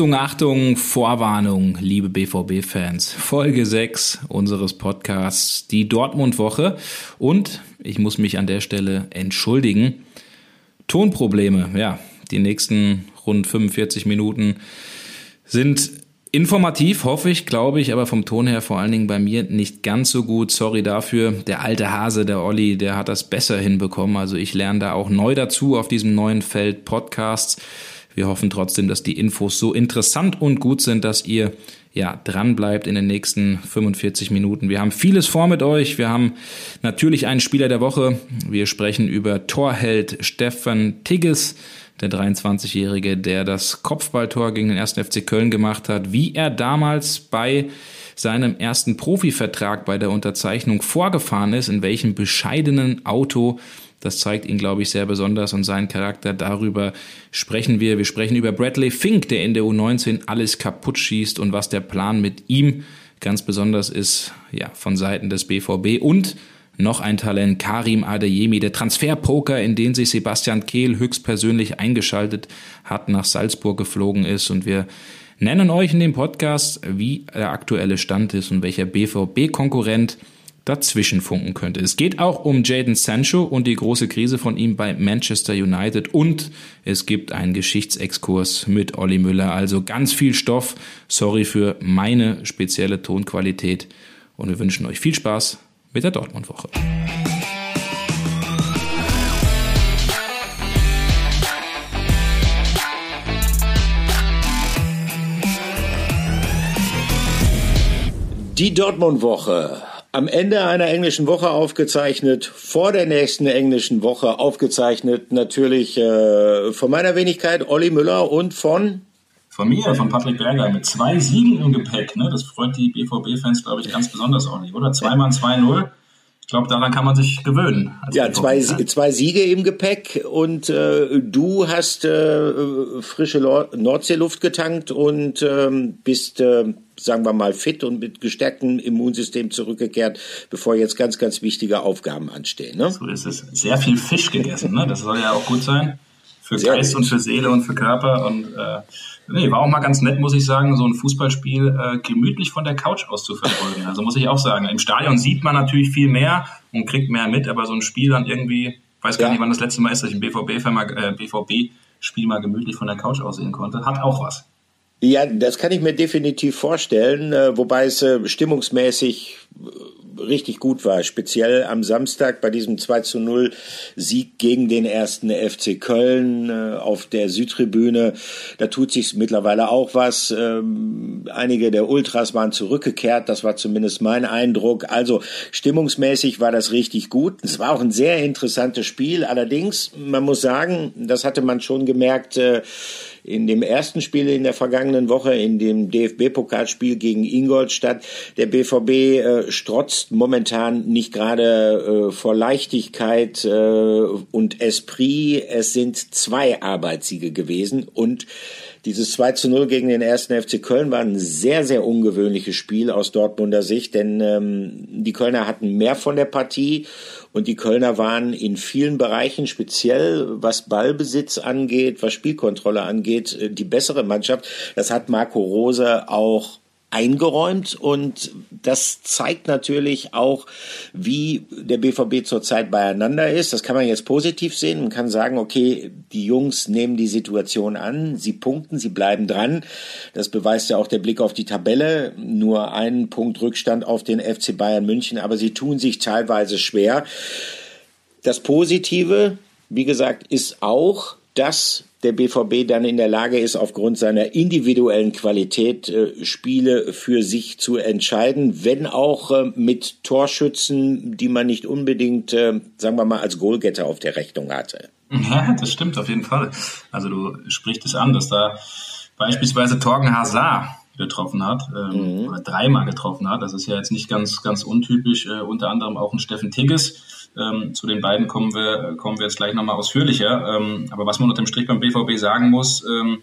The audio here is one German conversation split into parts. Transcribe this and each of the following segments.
Achtung, Achtung, Vorwarnung, liebe BVB-Fans. Folge 6 unseres Podcasts, die Dortmund-Woche. Und ich muss mich an der Stelle entschuldigen. Tonprobleme, ja, die nächsten rund 45 Minuten sind informativ, hoffe ich, glaube ich, aber vom Ton her vor allen Dingen bei mir nicht ganz so gut. Sorry dafür. Der alte Hase, der Olli, der hat das besser hinbekommen. Also ich lerne da auch neu dazu auf diesem neuen Feld Podcasts. Wir hoffen trotzdem, dass die Infos so interessant und gut sind, dass ihr ja dran bleibt in den nächsten 45 Minuten. Wir haben vieles vor mit euch. Wir haben natürlich einen Spieler der Woche. Wir sprechen über Torheld Stefan Tigges, der 23-Jährige, der das Kopfballtor gegen den 1. FC Köln gemacht hat, wie er damals bei seinem ersten Profivertrag bei der Unterzeichnung vorgefahren ist, in welchem bescheidenen Auto das zeigt ihn, glaube ich, sehr besonders und seinen Charakter. Darüber sprechen wir. Wir sprechen über Bradley Fink, der in der U19 alles kaputt schießt und was der Plan mit ihm ganz besonders ist, ja, von Seiten des BVB und noch ein Talent, Karim Adeyemi, der Transferpoker, in den sich Sebastian Kehl höchstpersönlich eingeschaltet hat, nach Salzburg geflogen ist und wir nennen euch in dem Podcast, wie der aktuelle Stand ist und welcher BVB-Konkurrent dazwischen funken könnte. Es geht auch um Jaden Sancho und die große Krise von ihm bei Manchester United und es gibt einen Geschichtsexkurs mit Olli Müller. Also ganz viel Stoff. Sorry für meine spezielle Tonqualität und wir wünschen euch viel Spaß mit der Dortmund-Woche. Die Dortmund-Woche am Ende einer englischen Woche aufgezeichnet, vor der nächsten englischen Woche aufgezeichnet, natürlich äh, von meiner Wenigkeit Olli Müller und von von mir, von Patrick Berger, mit zwei Siegen im Gepäck. Ne? Das freut die BVB-Fans, glaube ich, ganz besonders, Olli, oder? Zweimal 2-0. Ich glaube, daran kann man sich gewöhnen. Ja, zwei, zwei Siege im Gepäck und äh, du hast äh, frische Nordseeluft getankt und ähm, bist äh, sagen wir mal, fit und mit gestärktem Immunsystem zurückgekehrt, bevor jetzt ganz, ganz wichtige Aufgaben anstehen. Ne? So ist es. Sehr viel Fisch gegessen, ne? das soll ja auch gut sein. Für Sehr Geist gut. und für Seele und für Körper. Und äh, nee, war auch mal ganz nett, muss ich sagen, so ein Fußballspiel äh, gemütlich von der Couch aus zu verfolgen. Also muss ich auch sagen, im Stadion sieht man natürlich viel mehr und kriegt mehr mit, aber so ein Spiel dann irgendwie, weiß gar ja. nicht, wann das letzte Mal ist, dass ich ein BVB-Spiel mal, äh, BVB mal gemütlich von der Couch aussehen konnte, hat auch was. Ja, das kann ich mir definitiv vorstellen, äh, wobei es äh, stimmungsmäßig äh, richtig gut war. Speziell am Samstag bei diesem 2 zu 0 Sieg gegen den ersten FC Köln auf der Südtribüne. Da tut sich mittlerweile auch was. Ähm, einige der Ultras waren zurückgekehrt. Das war zumindest mein Eindruck. Also stimmungsmäßig war das richtig gut. Es war auch ein sehr interessantes Spiel. Allerdings, man muss sagen, das hatte man schon gemerkt, in dem ersten Spiel in der vergangenen Woche, in dem DFB-Pokalspiel gegen Ingolstadt. Der BVB äh, strotzt momentan nicht gerade äh, vor Leichtigkeit äh, und Esprit. Es sind zwei Arbeitssiege gewesen und dieses 2 zu 0 gegen den ersten FC Köln war ein sehr, sehr ungewöhnliches Spiel aus Dortmunder Sicht, denn ähm, die Kölner hatten mehr von der Partie und die Kölner waren in vielen Bereichen, speziell was Ballbesitz angeht, was Spielkontrolle angeht, äh, die bessere Mannschaft. Das hat Marco Rose auch eingeräumt und das zeigt natürlich auch, wie der BVB zurzeit beieinander ist. Das kann man jetzt positiv sehen. Man kann sagen, okay, die Jungs nehmen die Situation an, sie punkten, sie bleiben dran. Das beweist ja auch der Blick auf die Tabelle. Nur einen Punkt Rückstand auf den FC Bayern München, aber sie tun sich teilweise schwer. Das Positive, wie gesagt, ist auch, dass der BVB dann in der Lage ist, aufgrund seiner individuellen Qualität äh, Spiele für sich zu entscheiden, wenn auch äh, mit Torschützen, die man nicht unbedingt, äh, sagen wir mal, als Goalgetter auf der Rechnung hatte. Ja, das stimmt auf jeden Fall. Also du sprichst es an, dass da beispielsweise Torgen Hazard getroffen hat, ähm, mhm. oder dreimal getroffen hat. Das ist ja jetzt nicht ganz, ganz untypisch. Äh, unter anderem auch ein Steffen Tigges ähm, zu den beiden kommen wir, kommen wir jetzt gleich nochmal ausführlicher. Ähm, aber was man unter dem Strich beim BVB sagen muss, ähm,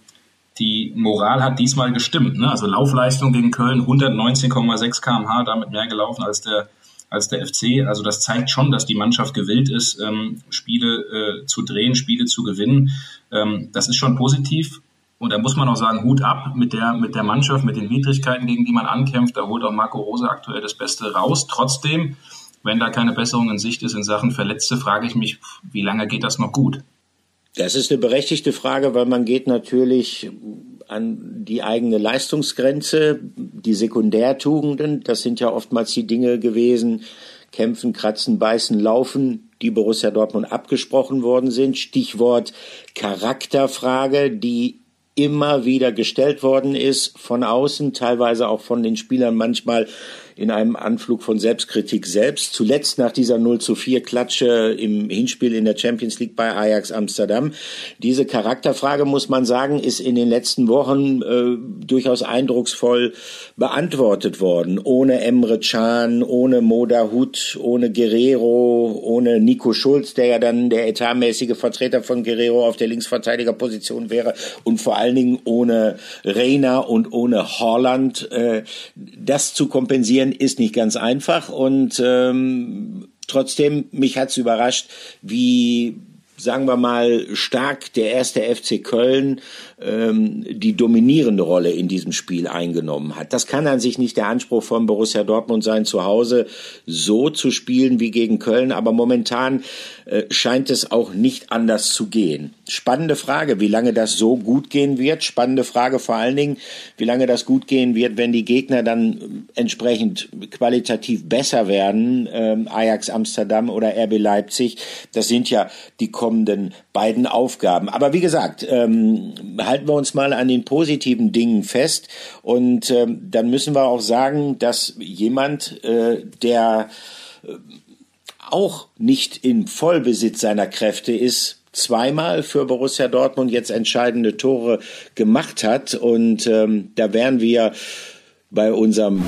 die Moral hat diesmal gestimmt. Ne? Also Laufleistung gegen Köln 119,6 kmh, damit mehr gelaufen als der als der FC. Also das zeigt schon, dass die Mannschaft gewillt ist, ähm, Spiele äh, zu drehen, Spiele zu gewinnen. Ähm, das ist schon positiv. und da muss man auch sagen, Hut ab mit der, mit der Mannschaft, mit den Widrigkeiten, gegen die man ankämpft. Da holt auch Marco Rose aktuell das Beste raus. Trotzdem, wenn da keine Besserung in Sicht ist in Sachen Verletzte, frage ich mich, wie lange geht das noch gut? Das ist eine berechtigte Frage, weil man geht natürlich an die eigene Leistungsgrenze, die Sekundärtugenden, das sind ja oftmals die Dinge gewesen, kämpfen, kratzen, beißen, laufen, die Borussia Dortmund abgesprochen worden sind. Stichwort Charakterfrage, die immer wieder gestellt worden ist, von außen, teilweise auch von den Spielern manchmal in einem Anflug von Selbstkritik selbst. Zuletzt nach dieser 0 zu 4 Klatsche im Hinspiel in der Champions League bei Ajax Amsterdam. Diese Charakterfrage, muss man sagen, ist in den letzten Wochen äh, durchaus eindrucksvoll beantwortet worden. Ohne Emre Can, ohne Moda Hut, ohne Guerrero, ohne Nico Schulz, der ja dann der etatmäßige Vertreter von Guerrero auf der Linksverteidigerposition wäre und vor allen Dingen ohne Reiner und ohne Holland. Äh, das zu kompensieren, Spielen ist nicht ganz einfach und ähm, trotzdem, mich hat's überrascht, wie sagen wir mal, stark der erste FC Köln ähm, die dominierende Rolle in diesem Spiel eingenommen hat. Das kann an sich nicht der Anspruch von Borussia Dortmund sein, zu Hause so zu spielen wie gegen Köln, aber momentan äh, scheint es auch nicht anders zu gehen. Spannende Frage, wie lange das so gut gehen wird. Spannende Frage vor allen Dingen, wie lange das gut gehen wird, wenn die Gegner dann entsprechend qualitativ besser werden, ähm, Ajax Amsterdam oder RB Leipzig. Das sind ja die kommenden beiden Aufgaben. Aber wie gesagt, ähm, halten wir uns mal an den positiven Dingen fest und ähm, dann müssen wir auch sagen, dass jemand, äh, der äh, auch nicht im Vollbesitz seiner Kräfte ist, zweimal für Borussia Dortmund jetzt entscheidende Tore gemacht hat. Und ähm, da wären wir bei unserem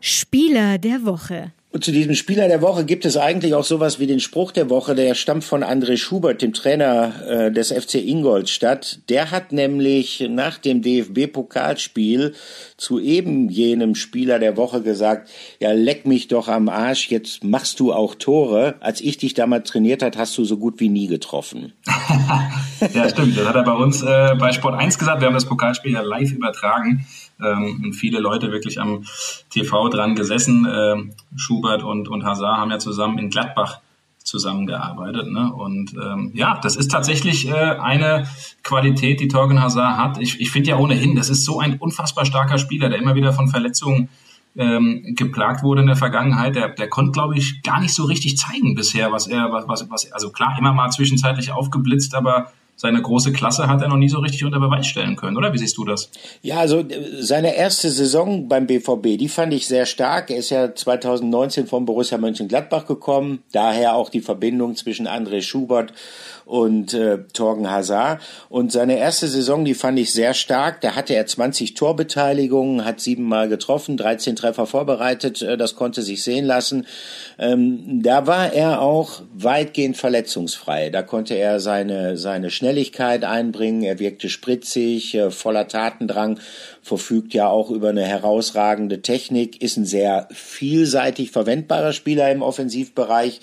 Spieler der Woche. Und zu diesem Spieler der Woche gibt es eigentlich auch sowas wie den Spruch der Woche, der stammt von André Schubert, dem Trainer äh, des FC Ingolstadt. Der hat nämlich nach dem DFB-Pokalspiel zu eben jenem Spieler der Woche gesagt, ja, leck mich doch am Arsch, jetzt machst du auch Tore. Als ich dich damals trainiert hat, hast du so gut wie nie getroffen. ja, stimmt. Das hat er bei uns äh, bei Sport 1 gesagt. Wir haben das Pokalspiel ja live übertragen ähm, viele Leute wirklich am TV dran gesessen. Ähm, Schubert und, und Hazard haben ja zusammen in Gladbach zusammengearbeitet. Ne? Und ähm, ja, das ist tatsächlich äh, eine Qualität, die Torgen Hazard hat. Ich, ich finde ja ohnehin, das ist so ein unfassbar starker Spieler, der immer wieder von Verletzungen ähm, geplagt wurde in der Vergangenheit. Der, der konnte, glaube ich, gar nicht so richtig zeigen bisher, was er, was, was, also klar, immer mal zwischenzeitlich aufgeblitzt, aber seine große Klasse hat er noch nie so richtig unter Beweis stellen können, oder? Wie siehst du das? Ja, also äh, seine erste Saison beim BVB, die fand ich sehr stark. Er ist ja 2019 von Borussia Mönchengladbach gekommen, daher auch die Verbindung zwischen André Schubert und äh, Torgen Hazard. Und seine erste Saison, die fand ich sehr stark. Da hatte er 20 Torbeteiligungen, hat siebenmal getroffen, 13 Treffer vorbereitet. Äh, das konnte sich sehen lassen. Ähm, da war er auch weitgehend verletzungsfrei. Da konnte er seine, seine Schnelligkeit einbringen. Er wirkte spritzig, äh, voller Tatendrang verfügt ja auch über eine herausragende Technik, ist ein sehr vielseitig verwendbarer Spieler im Offensivbereich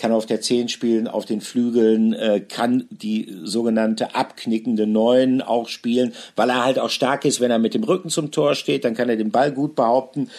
kann auf der 10 spielen, auf den Flügeln, äh, kann die sogenannte abknickende Neun auch spielen, weil er halt auch stark ist, wenn er mit dem Rücken zum Tor steht, dann kann er den Ball gut behaupten.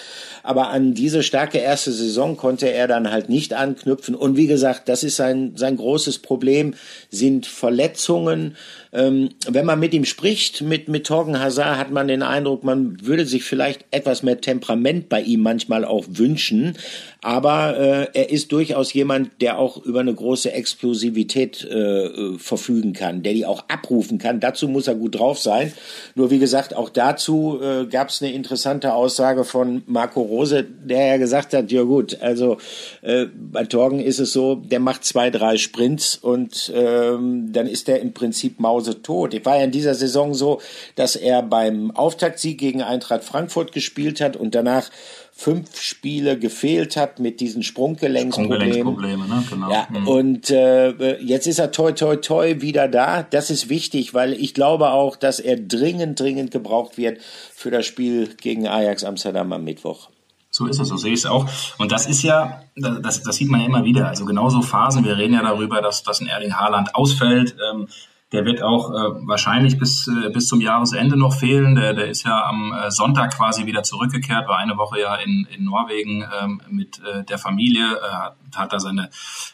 Aber an diese starke erste Saison konnte er dann halt nicht anknüpfen. Und wie gesagt, das ist sein, sein großes Problem, sind Verletzungen. Ähm, wenn man mit ihm spricht, mit, mit Torgen Hazard, hat man den Eindruck, man würde sich vielleicht etwas mehr Temperament bei ihm manchmal auch wünschen. Aber äh, er ist durchaus jemand, der auch über eine große Explosivität äh, verfügen kann, der die auch abrufen kann. Dazu muss er gut drauf sein. Nur wie gesagt, auch dazu äh, gab es eine interessante Aussage von Marco Rose, der ja gesagt hat, ja gut, also äh, bei Torgen ist es so, der macht zwei, drei Sprints und ähm, dann ist er im Prinzip mausetot. Es war ja in dieser Saison so, dass er beim Auftaktsieg gegen Eintracht Frankfurt gespielt hat und danach fünf Spiele gefehlt hat mit diesen Sprunggelenksproblemen. Sprunggelenksprobleme, ne? genau. Ja, mhm. Und äh, jetzt ist er toi toi toi wieder da. Das ist wichtig, weil ich glaube auch, dass er dringend, dringend gebraucht wird für das Spiel gegen Ajax Amsterdam am Mittwoch. So ist es, so sehe ich es auch. Und das ist ja, das, das sieht man ja immer wieder. Also genauso Phasen, wir reden ja darüber, dass, dass ein Erling Haaland ausfällt. Ähm, der wird auch äh, wahrscheinlich bis, äh, bis zum Jahresende noch fehlen. Der, der ist ja am äh, Sonntag quasi wieder zurückgekehrt, war eine Woche ja in, in Norwegen ähm, mit äh, der Familie, äh, hat, hat da seine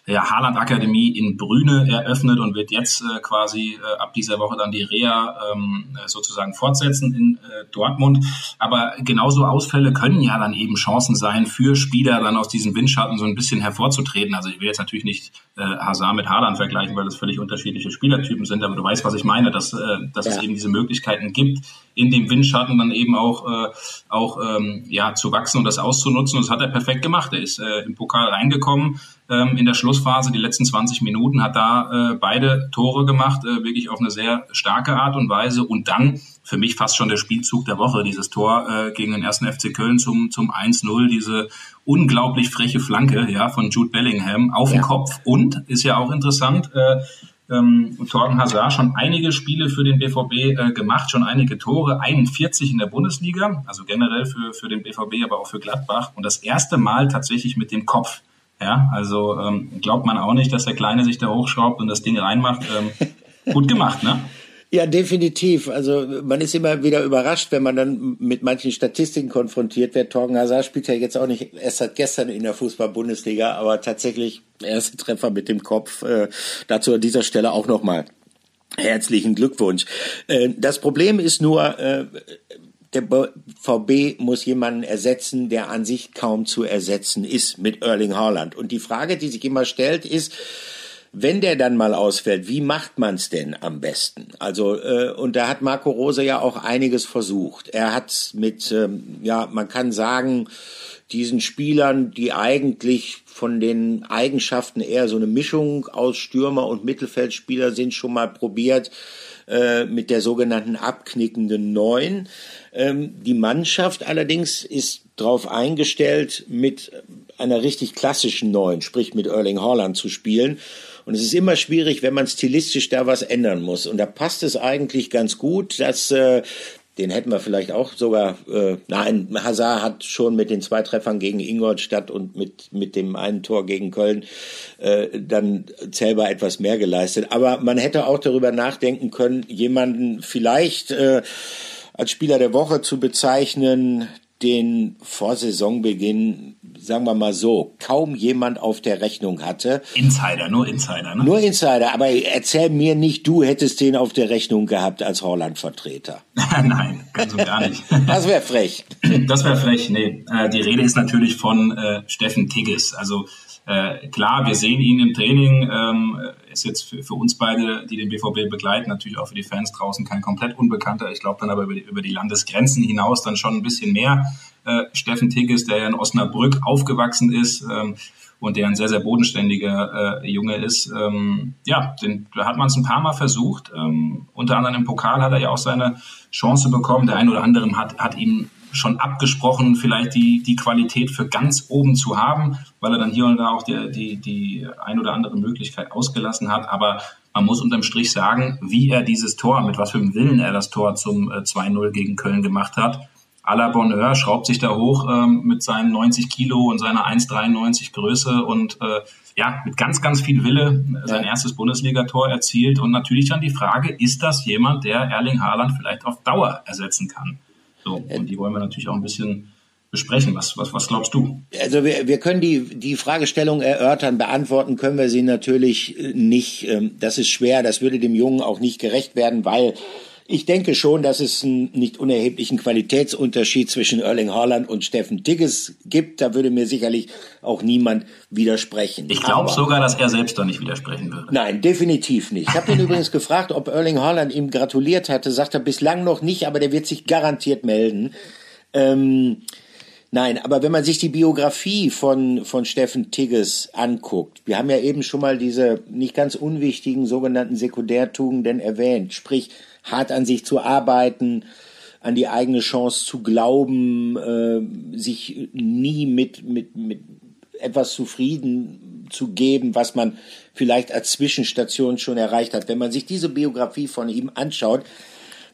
ja, Haaland-Akademie in Brüne eröffnet und wird jetzt äh, quasi äh, ab dieser Woche dann die Reha ähm, sozusagen fortsetzen in äh, Dortmund. Aber genauso Ausfälle können ja dann eben Chancen sein für Spieler, dann aus diesem Windschatten so ein bisschen hervorzutreten. Also ich will jetzt natürlich nicht äh, Hazard mit Haaland vergleichen, weil das völlig unterschiedliche Spielertypen sind aber du weißt, was ich meine, dass, äh, dass ja. es eben diese Möglichkeiten gibt, in dem Windschatten dann eben auch, äh, auch ähm, ja, zu wachsen und das auszunutzen. Und das hat er perfekt gemacht. Er ist äh, im Pokal reingekommen ähm, in der Schlussphase, die letzten 20 Minuten, hat da äh, beide Tore gemacht, äh, wirklich auf eine sehr starke Art und Weise. Und dann für mich fast schon der Spielzug der Woche, dieses Tor äh, gegen den ersten FC Köln zum, zum 1-0, diese unglaublich freche Flanke ja, von Jude Bellingham auf ja. den Kopf. Und ist ja auch interessant, äh, ähm, Torgen Hazard schon einige Spiele für den BVB äh, gemacht, schon einige Tore, 41 in der Bundesliga, also generell für, für den BVB, aber auch für Gladbach und das erste Mal tatsächlich mit dem Kopf. Ja, also ähm, glaubt man auch nicht, dass der Kleine sich da hochschraubt und das Ding reinmacht. Ähm, gut gemacht, ne? Ja, definitiv. Also man ist immer wieder überrascht, wenn man dann mit manchen Statistiken konfrontiert wird. Torgen Hazard spielt ja jetzt auch nicht erst seit gestern in der Fußball-Bundesliga, aber tatsächlich erste Treffer mit dem Kopf. Äh, dazu an dieser Stelle auch nochmal herzlichen Glückwunsch. Äh, das Problem ist nur, äh, der VB muss jemanden ersetzen, der an sich kaum zu ersetzen ist mit Erling Haaland. Und die Frage, die sich immer stellt, ist, wenn der dann mal ausfällt, wie macht man es denn am besten? Also äh, und da hat Marco Rose ja auch einiges versucht. Er hat mit, ähm, ja, man kann sagen, diesen Spielern, die eigentlich von den Eigenschaften eher so eine Mischung aus Stürmer und Mittelfeldspieler sind, schon mal probiert äh, mit der sogenannten abknickenden Neun. Ähm, die Mannschaft allerdings ist darauf eingestellt, mit einer richtig klassischen Neun, sprich mit Erling Haaland zu spielen. Und es ist immer schwierig, wenn man stilistisch da was ändern muss. Und da passt es eigentlich ganz gut, dass äh, den hätten wir vielleicht auch sogar, äh, nein, Hazard hat schon mit den zwei Treffern gegen Ingolstadt und mit, mit dem einen Tor gegen Köln äh, dann zählbar etwas mehr geleistet. Aber man hätte auch darüber nachdenken können, jemanden vielleicht äh, als Spieler der Woche zu bezeichnen, den vor Saisonbeginn, sagen wir mal so, kaum jemand auf der Rechnung hatte. Insider, nur Insider, ne? Nur Insider, aber erzähl mir nicht, du hättest den auf der Rechnung gehabt als Holland-Vertreter. Nein, ganz und gar nicht. das wäre frech. Das wäre frech, nee. Äh, die Rede ist natürlich von äh, Steffen Tigges. Also äh, klar, wir sehen ihn im Training, ähm, ist jetzt für, für, uns beide, die den BVB begleiten, natürlich auch für die Fans draußen kein komplett Unbekannter. Ich glaube dann aber über die, über die, Landesgrenzen hinaus dann schon ein bisschen mehr. Äh, Steffen Tigges, der ja in Osnabrück aufgewachsen ist ähm, und der ein sehr, sehr bodenständiger äh, Junge ist. Ähm, ja, den, da hat man es ein paar Mal versucht. Ähm, unter anderem im Pokal hat er ja auch seine Chance bekommen. Der ein oder andere hat, hat ihm schon abgesprochen, vielleicht die, die Qualität für ganz oben zu haben, weil er dann hier und da auch die, die, die ein oder andere Möglichkeit ausgelassen hat. Aber man muss unterm Strich sagen, wie er dieses Tor, mit was für einem Willen er das Tor zum 2-0 äh, gegen Köln gemacht hat. A la Bonheur schraubt sich da hoch ähm, mit seinen 90 Kilo und seiner 1,93 Größe und äh, ja, mit ganz, ganz viel Wille sein erstes Bundesligator erzielt. Und natürlich dann die Frage, ist das jemand, der Erling Haaland vielleicht auf Dauer ersetzen kann? So, und die wollen wir natürlich auch ein bisschen besprechen. Was, was, was glaubst du? Also wir, wir können die, die Fragestellung erörtern, beantworten können wir sie natürlich äh, nicht. Ähm, das ist schwer, das würde dem Jungen auch nicht gerecht werden, weil ich denke schon, dass es einen nicht unerheblichen Qualitätsunterschied zwischen Erling Haaland und Steffen Tigges gibt. Da würde mir sicherlich auch niemand widersprechen. Ich glaube sogar, dass er selbst da nicht widersprechen würde. Nein, definitiv nicht. Ich habe ihn übrigens gefragt, ob Erling Haaland ihm gratuliert hatte. Sagt er bislang noch nicht, aber der wird sich garantiert melden. Ähm, Nein, aber wenn man sich die Biografie von, von Steffen Tigges anguckt, wir haben ja eben schon mal diese nicht ganz unwichtigen sogenannten Sekundärtugenden erwähnt, sprich hart an sich zu arbeiten, an die eigene Chance zu glauben, äh, sich nie mit, mit, mit etwas zufrieden zu geben, was man vielleicht als Zwischenstation schon erreicht hat. Wenn man sich diese Biografie von ihm anschaut,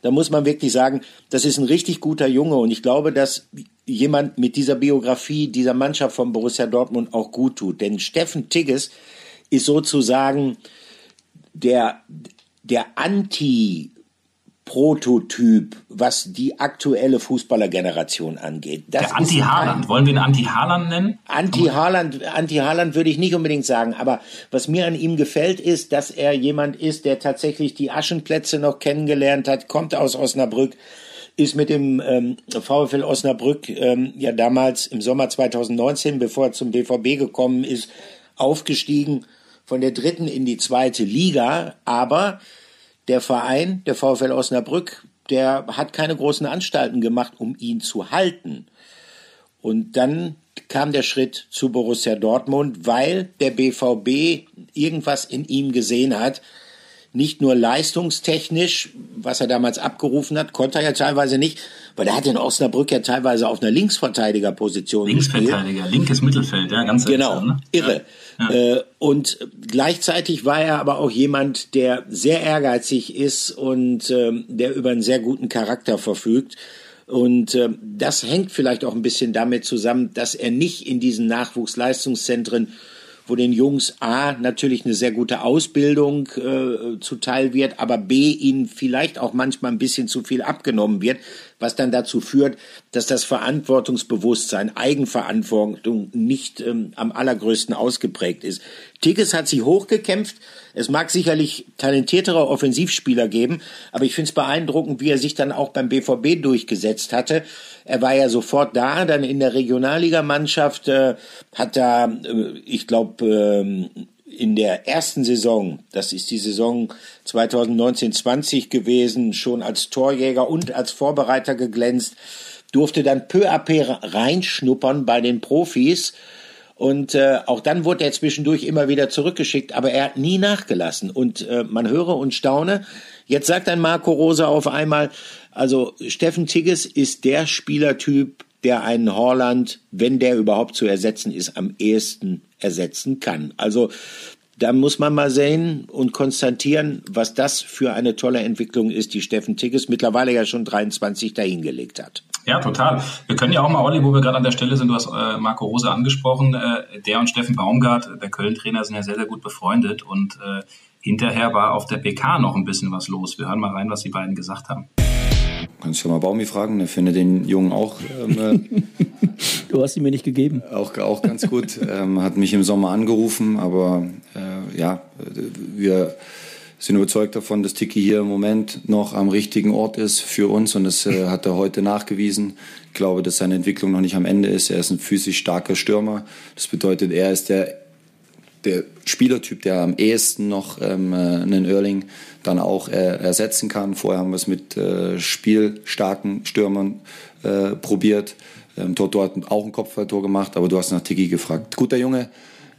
da muss man wirklich sagen, das ist ein richtig guter Junge und ich glaube, dass jemand mit dieser Biografie dieser Mannschaft von Borussia Dortmund auch gut tut. Denn Steffen Tigges ist sozusagen der, der Anti- Prototyp, was die aktuelle Fußballergeneration angeht. Das der Anti-Haaland. Wollen wir ihn Anti-Haaland nennen? Anti-Haaland, Anti-Haaland würde ich nicht unbedingt sagen. Aber was mir an ihm gefällt, ist, dass er jemand ist, der tatsächlich die Aschenplätze noch kennengelernt hat, kommt aus Osnabrück, ist mit dem ähm, VfL Osnabrück ähm, ja damals im Sommer 2019, bevor er zum BVB gekommen ist, aufgestiegen von der dritten in die zweite Liga. Aber der Verein, der VfL Osnabrück, der hat keine großen Anstalten gemacht, um ihn zu halten. Und dann kam der Schritt zu Borussia Dortmund, weil der BVB irgendwas in ihm gesehen hat, nicht nur leistungstechnisch, was er damals abgerufen hat, konnte er ja teilweise nicht, weil er hat in Osnabrück ja teilweise auf einer Linksverteidigerposition Linksverteidiger, linkes Mittelfeld, ja, ganz Genau, ne? irre. Ja. Äh, und gleichzeitig war er aber auch jemand, der sehr ehrgeizig ist und ähm, der über einen sehr guten Charakter verfügt. Und äh, das hängt vielleicht auch ein bisschen damit zusammen, dass er nicht in diesen Nachwuchsleistungszentren wo den Jungs A natürlich eine sehr gute Ausbildung äh, zuteil wird, aber B ihnen vielleicht auch manchmal ein bisschen zu viel abgenommen wird, was dann dazu führt, dass das Verantwortungsbewusstsein, Eigenverantwortung nicht ähm, am allergrößten ausgeprägt ist. Tigges hat sich hochgekämpft. Es mag sicherlich talentiertere Offensivspieler geben, aber ich finde es beeindruckend, wie er sich dann auch beim BVB durchgesetzt hatte. Er war ja sofort da, dann in der Regionalligamannschaft, äh, hat da, äh, ich glaube, äh, in der ersten Saison, das ist die Saison 2019-20 gewesen, schon als Torjäger und als Vorbereiter geglänzt, durfte dann peu à peu reinschnuppern bei den Profis. Und äh, auch dann wurde er zwischendurch immer wieder zurückgeschickt, aber er hat nie nachgelassen. Und äh, man höre und staune. Jetzt sagt ein Marco Rosa auf einmal, also Steffen Tigges ist der Spielertyp, der einen Horland, wenn der überhaupt zu ersetzen ist, am ehesten ersetzen kann. Also da muss man mal sehen und konstatieren, was das für eine tolle Entwicklung ist, die Steffen Tigges mittlerweile ja schon 23 dahingelegt hat. Ja, total. Wir können ja auch mal, Olli, wo wir gerade an der Stelle sind, du hast äh, Marco Rose angesprochen, äh, der und Steffen Baumgart, der Köln-Trainer, sind ja sehr, sehr gut befreundet und äh, hinterher war auf der PK noch ein bisschen was los. Wir hören mal rein, was die beiden gesagt haben. Kannst du mal Baumi fragen, der findet den Jungen auch. Ähm, äh, du hast ihn mir nicht gegeben. Auch, auch ganz gut. ähm, hat mich im Sommer angerufen, aber äh, ja, wir sind überzeugt davon, dass Tiki hier im Moment noch am richtigen Ort ist für uns und das äh, hat er heute nachgewiesen. Ich glaube, dass seine Entwicklung noch nicht am Ende ist. Er ist ein physisch starker Stürmer. Das bedeutet, er ist der der Spielertyp, der am ehesten noch ähm, äh, einen Erling dann auch äh, ersetzen kann. Vorher haben wir es mit äh, spielstarken Stürmern äh, probiert. Ähm, Toto hat auch ein Kopfballtor gemacht, aber du hast nach Tiki gefragt. Guter Junge,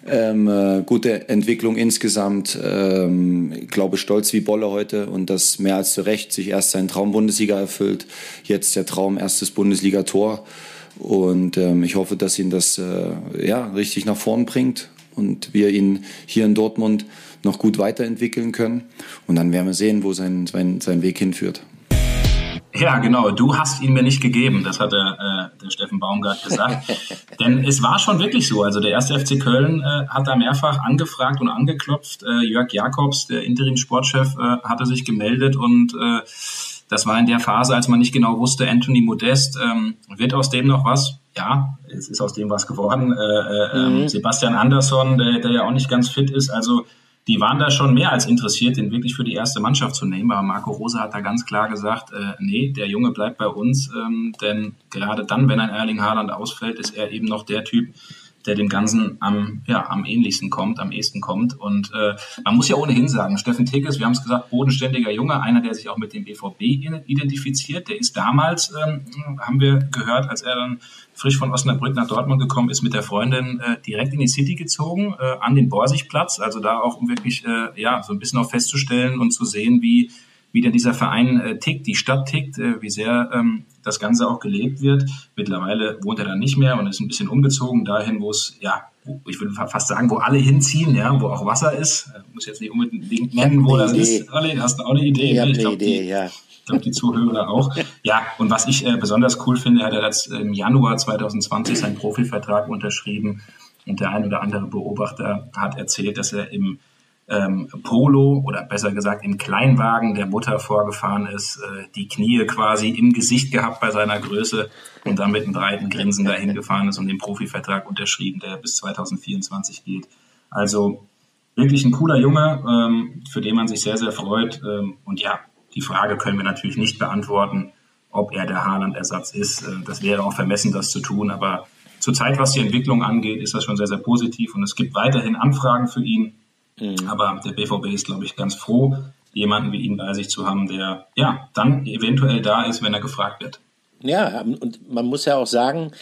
ähm, äh, gute Entwicklung insgesamt. Ähm, ich glaube, stolz wie Bolle heute und das mehr als zu Recht sich erst sein Traum Bundesliga erfüllt. Jetzt der Traum erstes Bundesliga-Tor. Und ähm, ich hoffe, dass ihn das äh, ja, richtig nach vorn bringt und wir ihn hier in Dortmund noch gut weiterentwickeln können. Und dann werden wir sehen, wo sein, sein, sein Weg hinführt. Ja, genau. Du hast ihn mir nicht gegeben, das hat der, äh, der Steffen Baumgart gesagt. Denn es war schon wirklich so. Also der erste FC Köln äh, hat da mehrfach angefragt und angeklopft. Äh, Jörg Jakobs, der Interim-Sportchef, äh, hatte sich gemeldet und äh, das war in der Phase, als man nicht genau wusste, Anthony Modest, ähm, wird aus dem noch was? Ja, es ist aus dem was geworden. Äh, äh, ähm, mhm. Sebastian Andersson, der, der ja auch nicht ganz fit ist. Also die waren da schon mehr als interessiert, den wirklich für die erste Mannschaft zu nehmen. Aber Marco Rose hat da ganz klar gesagt, äh, nee, der Junge bleibt bei uns, ähm, denn gerade dann, wenn ein Erling Haaland ausfällt, ist er eben noch der Typ, der dem Ganzen am, ja, am ähnlichsten kommt, am ehesten kommt. Und äh, man muss ja ohnehin sagen, Steffen Tigges, wir haben es gesagt, bodenständiger Junge, einer, der sich auch mit dem BVB identifiziert, der ist damals, ähm, haben wir gehört, als er dann frisch von Osnabrück nach Dortmund gekommen ist, mit der Freundin äh, direkt in die City gezogen, äh, an den Borsigplatz, also da auch um wirklich äh, ja so ein bisschen auch festzustellen und zu sehen, wie wie denn dieser Verein äh, tickt, die Stadt tickt, äh, wie sehr ähm, das Ganze auch gelebt wird. Mittlerweile wohnt er da nicht mehr und ist ein bisschen umgezogen dahin, wo es, ja, wo, ich würde fast sagen, wo alle hinziehen, ja, wo auch Wasser ist. Ich muss jetzt nicht unbedingt nennen, wo das Idee. ist. Olli, hast du auch eine Idee? Ich habe eine Idee, die, ja. Ich glaube, die Zuhörer auch. Ja, und was ich äh, besonders cool finde, hat er jetzt im Januar 2020 seinen Profivertrag unterschrieben. Und der ein oder andere Beobachter hat erzählt, dass er im ähm, Polo oder besser gesagt im Kleinwagen der Mutter vorgefahren ist, äh, die Knie quasi im Gesicht gehabt bei seiner Größe und dann mit einem breiten Grinsen dahin gefahren ist und den Profivertrag unterschrieben, der bis 2024 geht. Also wirklich ein cooler Junge, ähm, für den man sich sehr, sehr freut. Ähm, und ja, die Frage können wir natürlich nicht beantworten, ob er der Haaland-Ersatz ist. Äh, das wäre auch vermessen, das zu tun. Aber zurzeit, was die Entwicklung angeht, ist das schon sehr, sehr positiv. Und es gibt weiterhin Anfragen für ihn. Mhm. Aber der BVB ist, glaube ich, ganz froh, jemanden wie ihn bei sich zu haben, der ja dann eventuell da ist, wenn er gefragt wird. Ja, und man muss ja auch sagen,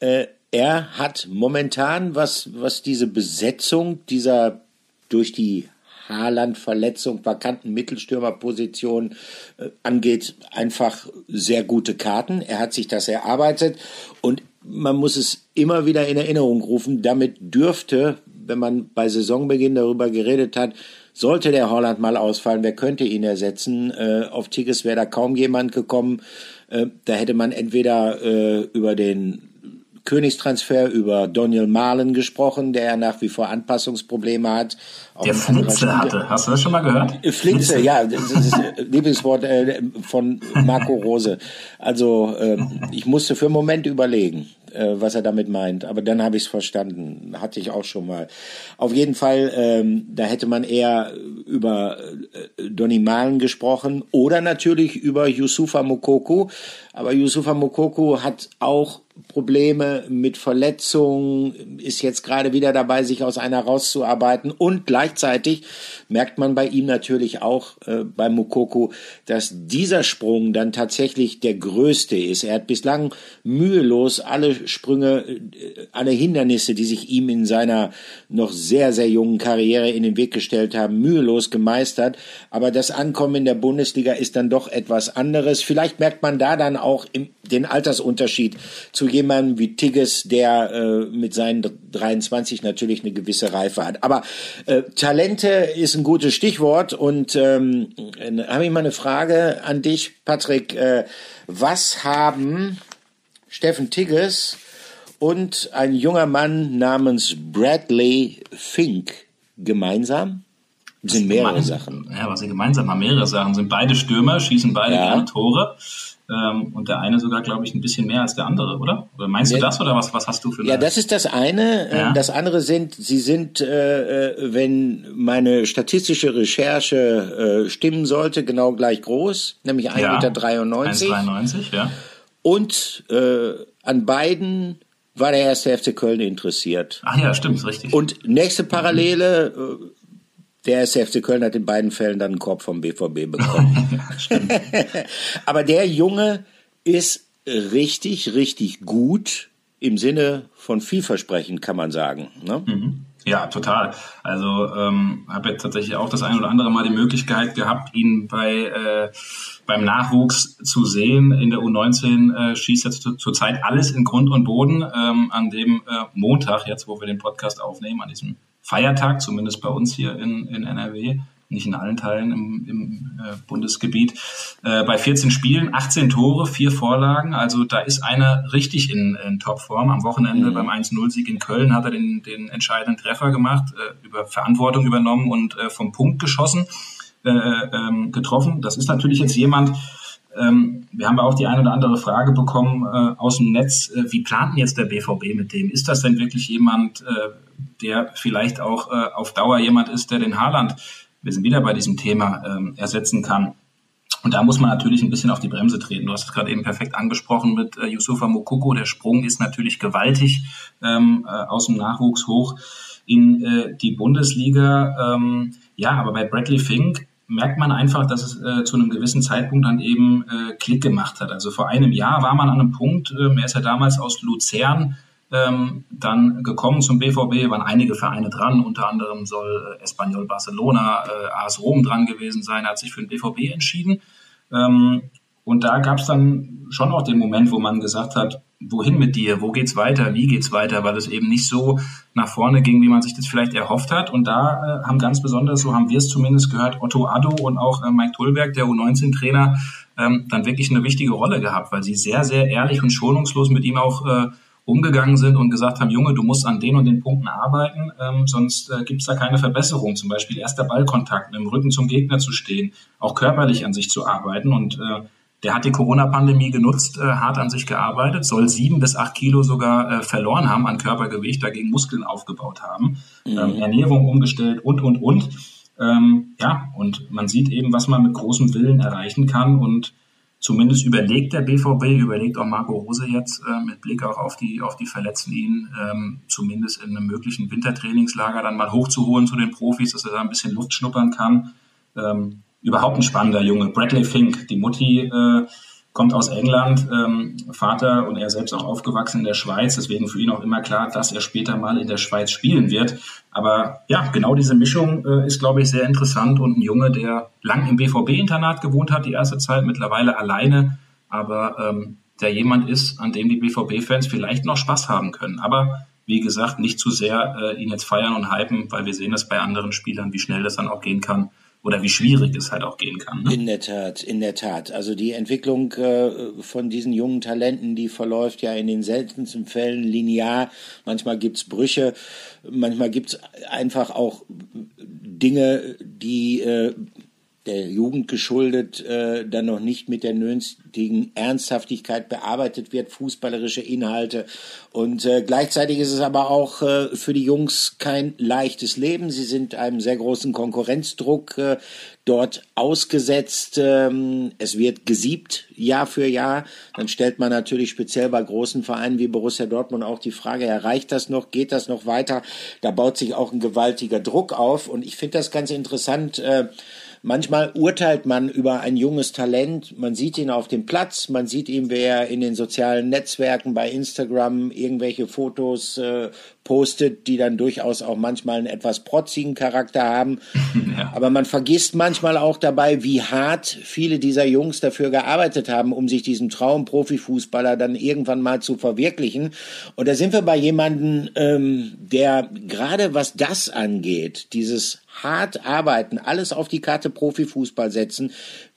äh, er hat momentan, was, was diese Besetzung dieser durch die Haaland-Verletzung, vakanten Mittelstürmerposition äh, angeht, einfach sehr gute Karten. Er hat sich das erarbeitet und man muss es immer wieder in Erinnerung rufen. Damit dürfte wenn man bei Saisonbeginn darüber geredet hat, sollte der Holland mal ausfallen, wer könnte ihn ersetzen? Äh, auf Tigges wäre da kaum jemand gekommen. Äh, da hätte man entweder äh, über den Königstransfer über Daniel Mahlen gesprochen, der ja nach wie vor Anpassungsprobleme hat. Der Flitze hatte, hast du das schon mal gehört? Äh, Flitze, ja, das ist das Lieblingswort äh, von Marco Rose. Also äh, ich musste für einen Moment überlegen äh, was er damit meint. Aber dann habe ich es verstanden. Hatte ich auch schon mal. Auf jeden Fall, ähm, da hätte man eher über äh, Donny Malen gesprochen oder natürlich über Yusufa Mokoko. Aber Yusufa Mokoko hat auch Probleme mit Verletzungen, ist jetzt gerade wieder dabei, sich aus einer rauszuarbeiten. Und gleichzeitig merkt man bei ihm natürlich auch äh, bei Mukoko, dass dieser Sprung dann tatsächlich der größte ist. Er hat bislang mühelos alle Sprünge, äh, alle Hindernisse, die sich ihm in seiner noch sehr, sehr jungen Karriere in den Weg gestellt haben, mühelos gemeistert. Aber das Ankommen in der Bundesliga ist dann doch etwas anderes. Vielleicht merkt man da dann auch im, den Altersunterschied zu jemandem wie Tigges, der äh, mit seinen 23 natürlich eine gewisse Reife hat. Aber äh, Talente ist ein gutes Stichwort und ähm, habe ich mal eine Frage an dich, Patrick. Äh, was haben Steffen Tigges und ein junger Mann namens Bradley Fink gemeinsam? Sind mehrere Sachen. Ja, was sie gemeinsam haben, mehrere Sachen. Sind beide Stürmer, schießen beide ja. gerne Tore. Ähm, und der eine sogar, glaube ich, ein bisschen mehr als der andere, oder? Oder meinst ja, du das oder was, was hast du für Ja, das ist das eine. Ähm, ja. Das andere sind, sie sind, äh, äh, wenn meine statistische Recherche äh, stimmen sollte, genau gleich groß, nämlich 1,93 ja, Meter. 1,93, ja. Und äh, an beiden war der erste FC Köln interessiert. Ach ja, stimmt, richtig. Und nächste Parallele, mhm der SFC Köln hat in beiden Fällen dann einen Korb vom BVB bekommen. Aber der Junge ist richtig, richtig gut im Sinne von vielversprechend, kann man sagen. Ne? Mhm. Ja, total. Also ähm, habe jetzt tatsächlich auch das ein oder andere Mal die Möglichkeit gehabt, ihn bei äh, beim Nachwuchs zu sehen. In der U19 äh, schießt jetzt zurzeit alles in Grund und Boden. Ähm, an dem äh, Montag, jetzt wo wir den Podcast aufnehmen, an diesem Feiertag, zumindest bei uns hier in, in NRW, nicht in allen Teilen im, im äh, Bundesgebiet. Äh, bei 14 Spielen, 18 Tore, vier Vorlagen. Also da ist einer richtig in, in Topform. Am Wochenende mhm. beim 1-0-Sieg in Köln hat er den, den entscheidenden Treffer gemacht, äh, über Verantwortung übernommen und äh, vom Punkt geschossen, äh, ähm, getroffen. Das ist natürlich jetzt jemand, ähm, wir haben auch die eine oder andere Frage bekommen äh, aus dem Netz. Äh, wie plant jetzt der BVB mit dem? Ist das denn wirklich jemand, äh, der vielleicht auch äh, auf Dauer jemand ist, der den Haaland, wir sind wieder bei diesem Thema, ähm, ersetzen kann? Und da muss man natürlich ein bisschen auf die Bremse treten. Du hast es gerade eben perfekt angesprochen mit äh, Yusufa Mokoko. Der Sprung ist natürlich gewaltig ähm, äh, aus dem Nachwuchs hoch in äh, die Bundesliga. Ähm, ja, aber bei Bradley Fink merkt man einfach, dass es äh, zu einem gewissen Zeitpunkt dann eben äh, Klick gemacht hat. Also vor einem Jahr war man an einem Punkt, äh, er ist ja damals aus Luzern ähm, dann gekommen zum BVB, waren einige Vereine dran, unter anderem soll äh, Espanyol Barcelona, äh, AS Rom dran gewesen sein, hat sich für den BVB entschieden. Ähm, und da gab es dann schon auch den Moment, wo man gesagt hat, wohin mit dir, wo geht's weiter, wie geht's weiter, weil es eben nicht so nach vorne ging, wie man sich das vielleicht erhofft hat. Und da äh, haben ganz besonders, so haben wir es zumindest gehört, Otto Addo und auch äh, Mike Tullberg, der U19-Trainer, ähm, dann wirklich eine wichtige Rolle gehabt, weil sie sehr, sehr ehrlich und schonungslos mit ihm auch äh, umgegangen sind und gesagt haben, Junge, du musst an den und den Punkten arbeiten, ähm, sonst äh, gibt es da keine Verbesserung. Zum Beispiel erster Ballkontakt, dem Rücken zum Gegner zu stehen, auch körperlich an sich zu arbeiten. Und äh, der hat die Corona-Pandemie genutzt, äh, hart an sich gearbeitet, soll sieben bis acht Kilo sogar äh, verloren haben an Körpergewicht, dagegen Muskeln aufgebaut haben, mhm. ähm, Ernährung umgestellt und, und, und. Ähm, ja, und man sieht eben, was man mit großem Willen erreichen kann und zumindest überlegt der BVB, überlegt auch Marco Rose jetzt äh, mit Blick auch auf die, auf die Verletzten ihn, ähm, zumindest in einem möglichen Wintertrainingslager dann mal hochzuholen zu den Profis, dass er da ein bisschen Luft schnuppern kann. Ähm, überhaupt ein spannender Junge. Bradley Fink, die Mutti äh, kommt aus England, ähm, Vater und er selbst auch aufgewachsen in der Schweiz, deswegen für ihn auch immer klar, dass er später mal in der Schweiz spielen wird. Aber ja, genau diese Mischung äh, ist, glaube ich, sehr interessant und ein Junge, der lang im BVB-Internat gewohnt hat, die erste Zeit, mittlerweile alleine, aber ähm, der jemand ist, an dem die BVB-Fans vielleicht noch Spaß haben können. Aber wie gesagt, nicht zu sehr äh, ihn jetzt feiern und hypen, weil wir sehen das bei anderen Spielern, wie schnell das dann auch gehen kann oder wie schwierig es halt auch gehen kann. Ne? In der Tat, in der Tat. Also die Entwicklung äh, von diesen jungen Talenten, die verläuft ja in den seltensten Fällen linear. Manchmal gibt's Brüche, manchmal gibt's einfach auch Dinge, die äh, der Jugend geschuldet äh, dann noch nicht mit der nötigen Ernsthaftigkeit bearbeitet wird, fußballerische Inhalte. Und äh, gleichzeitig ist es aber auch äh, für die Jungs kein leichtes Leben. Sie sind einem sehr großen Konkurrenzdruck äh, dort ausgesetzt. Ähm, es wird gesiebt Jahr für Jahr. Dann stellt man natürlich speziell bei großen Vereinen wie Borussia Dortmund auch die Frage, erreicht das noch, geht das noch weiter? Da baut sich auch ein gewaltiger Druck auf. Und ich finde das ganz interessant. Äh, Manchmal urteilt man über ein junges Talent, man sieht ihn auf dem Platz, man sieht ihn, wer in den sozialen Netzwerken bei Instagram irgendwelche Fotos äh, postet, die dann durchaus auch manchmal einen etwas protzigen Charakter haben. Ja. Aber man vergisst manchmal auch dabei, wie hart viele dieser Jungs dafür gearbeitet haben, um sich diesen Traum Profifußballer dann irgendwann mal zu verwirklichen. Und da sind wir bei jemandem, ähm, der gerade was das angeht, dieses hart arbeiten, alles auf die Karte Profifußball setzen,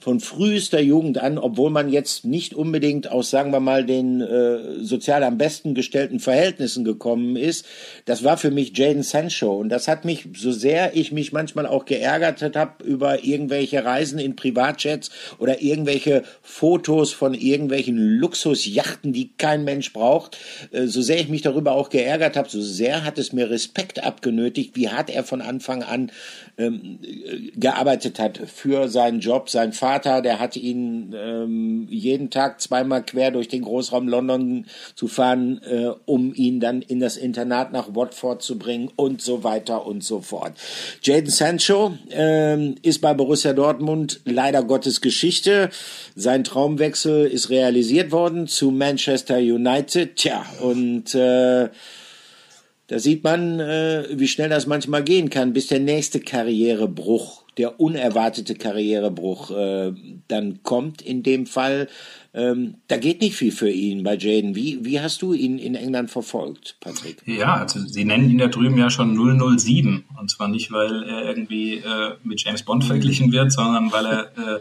von frühester Jugend an, obwohl man jetzt nicht unbedingt aus, sagen wir mal, den äh, sozial am besten gestellten Verhältnissen gekommen ist. Das war für mich Jaden Sancho und das hat mich, so sehr ich mich manchmal auch geärgert habe über irgendwelche Reisen in Privatjets oder irgendwelche Fotos von irgendwelchen Luxusjachten, die kein Mensch braucht, äh, so sehr ich mich darüber auch geärgert habe, so sehr hat es mir Respekt abgenötigt, wie hart er von Anfang an ähm, gearbeitet hat für seinen Job. Sein Vater, der hat ihn ähm, jeden Tag zweimal quer durch den Großraum London zu fahren, äh, um ihn dann in das Internat nach Watford zu bringen und so weiter und so fort. Jaden Sancho ähm, ist bei Borussia Dortmund leider Gottes Geschichte. Sein Traumwechsel ist realisiert worden zu Manchester United. Tja, und äh, da sieht man, äh, wie schnell das manchmal gehen kann, bis der nächste Karrierebruch, der unerwartete Karrierebruch äh, dann kommt. In dem Fall, ähm, da geht nicht viel für ihn bei Jaden. Wie, wie hast du ihn in England verfolgt, Patrick? Ja, also sie nennen ihn da drüben ja schon 007. Und zwar nicht, weil er irgendwie äh, mit James Bond verglichen wird, sondern weil er äh,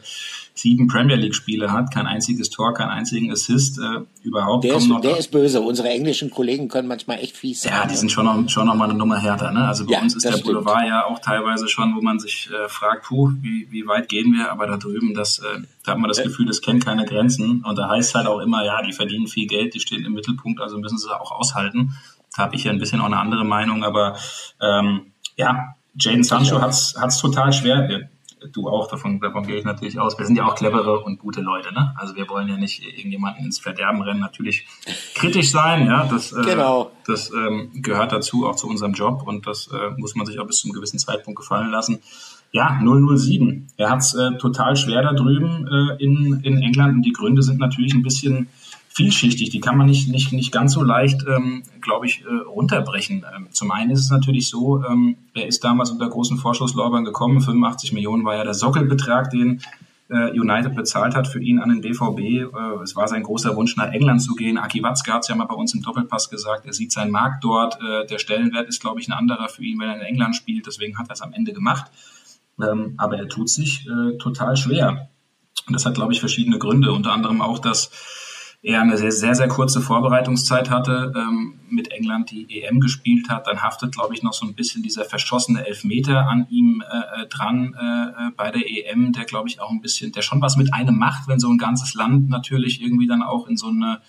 sieben Premier League-Spiele hat, kein einziges Tor, keinen einzigen Assist äh, überhaupt. Der, ist, der ist böse. Unsere englischen Kollegen können manchmal echt fies sein. Ja, die sind schon noch, schon noch mal eine Nummer härter. Ne? Also bei ja, uns ist der stimmt. Boulevard ja auch teilweise schon, wo man sich äh, fragt, puh, wie, wie weit gehen wir? Aber da drüben, das, äh, da hat man das Gefühl, das kennt keine Grenzen. Und da heißt halt auch immer, ja, die verdienen viel Geld, die stehen im Mittelpunkt, also müssen sie auch aushalten. Da habe ich ja ein bisschen auch eine andere Meinung, aber ähm, ja, Jaden Sancho hat es total schwer du auch, davon, davon gehe ich natürlich aus. Wir sind ja auch clevere und gute Leute, ne? Also wir wollen ja nicht irgendjemanden ins Verderben rennen, natürlich kritisch sein, ja, das, äh, genau. das ähm, gehört dazu, auch zu unserem Job und das äh, muss man sich auch bis zu einem gewissen Zeitpunkt gefallen lassen. Ja, 007. Er hat es äh, total schwer da drüben äh, in, in England und die Gründe sind natürlich ein bisschen vielschichtig. Die kann man nicht, nicht, nicht ganz so leicht, ähm, glaube ich, äh, runterbrechen. Ähm, zum einen ist es natürlich so, ähm, er ist damals unter großen Vorschusslorbeeren gekommen. 85 Millionen war ja der Sockelbetrag, den äh, United bezahlt hat für ihn an den BVB. Äh, es war sein großer Wunsch, nach England zu gehen. Aki Watzke hat es ja mal bei uns im Doppelpass gesagt. Er sieht seinen Markt dort. Äh, der Stellenwert ist, glaube ich, ein anderer für ihn, wenn er in England spielt. Deswegen hat er es am Ende gemacht. Ähm, aber er tut sich äh, total schwer. Und das hat, glaube ich, verschiedene Gründe. Unter anderem auch, dass er eine sehr, sehr, sehr kurze Vorbereitungszeit hatte, ähm, mit England die EM gespielt hat. Dann haftet, glaube ich, noch so ein bisschen dieser verschossene Elfmeter an ihm äh, äh dran äh, äh bei der EM, der, glaube ich, auch ein bisschen, der schon was mit einem macht, wenn so ein ganzes Land natürlich irgendwie dann auch in so eine,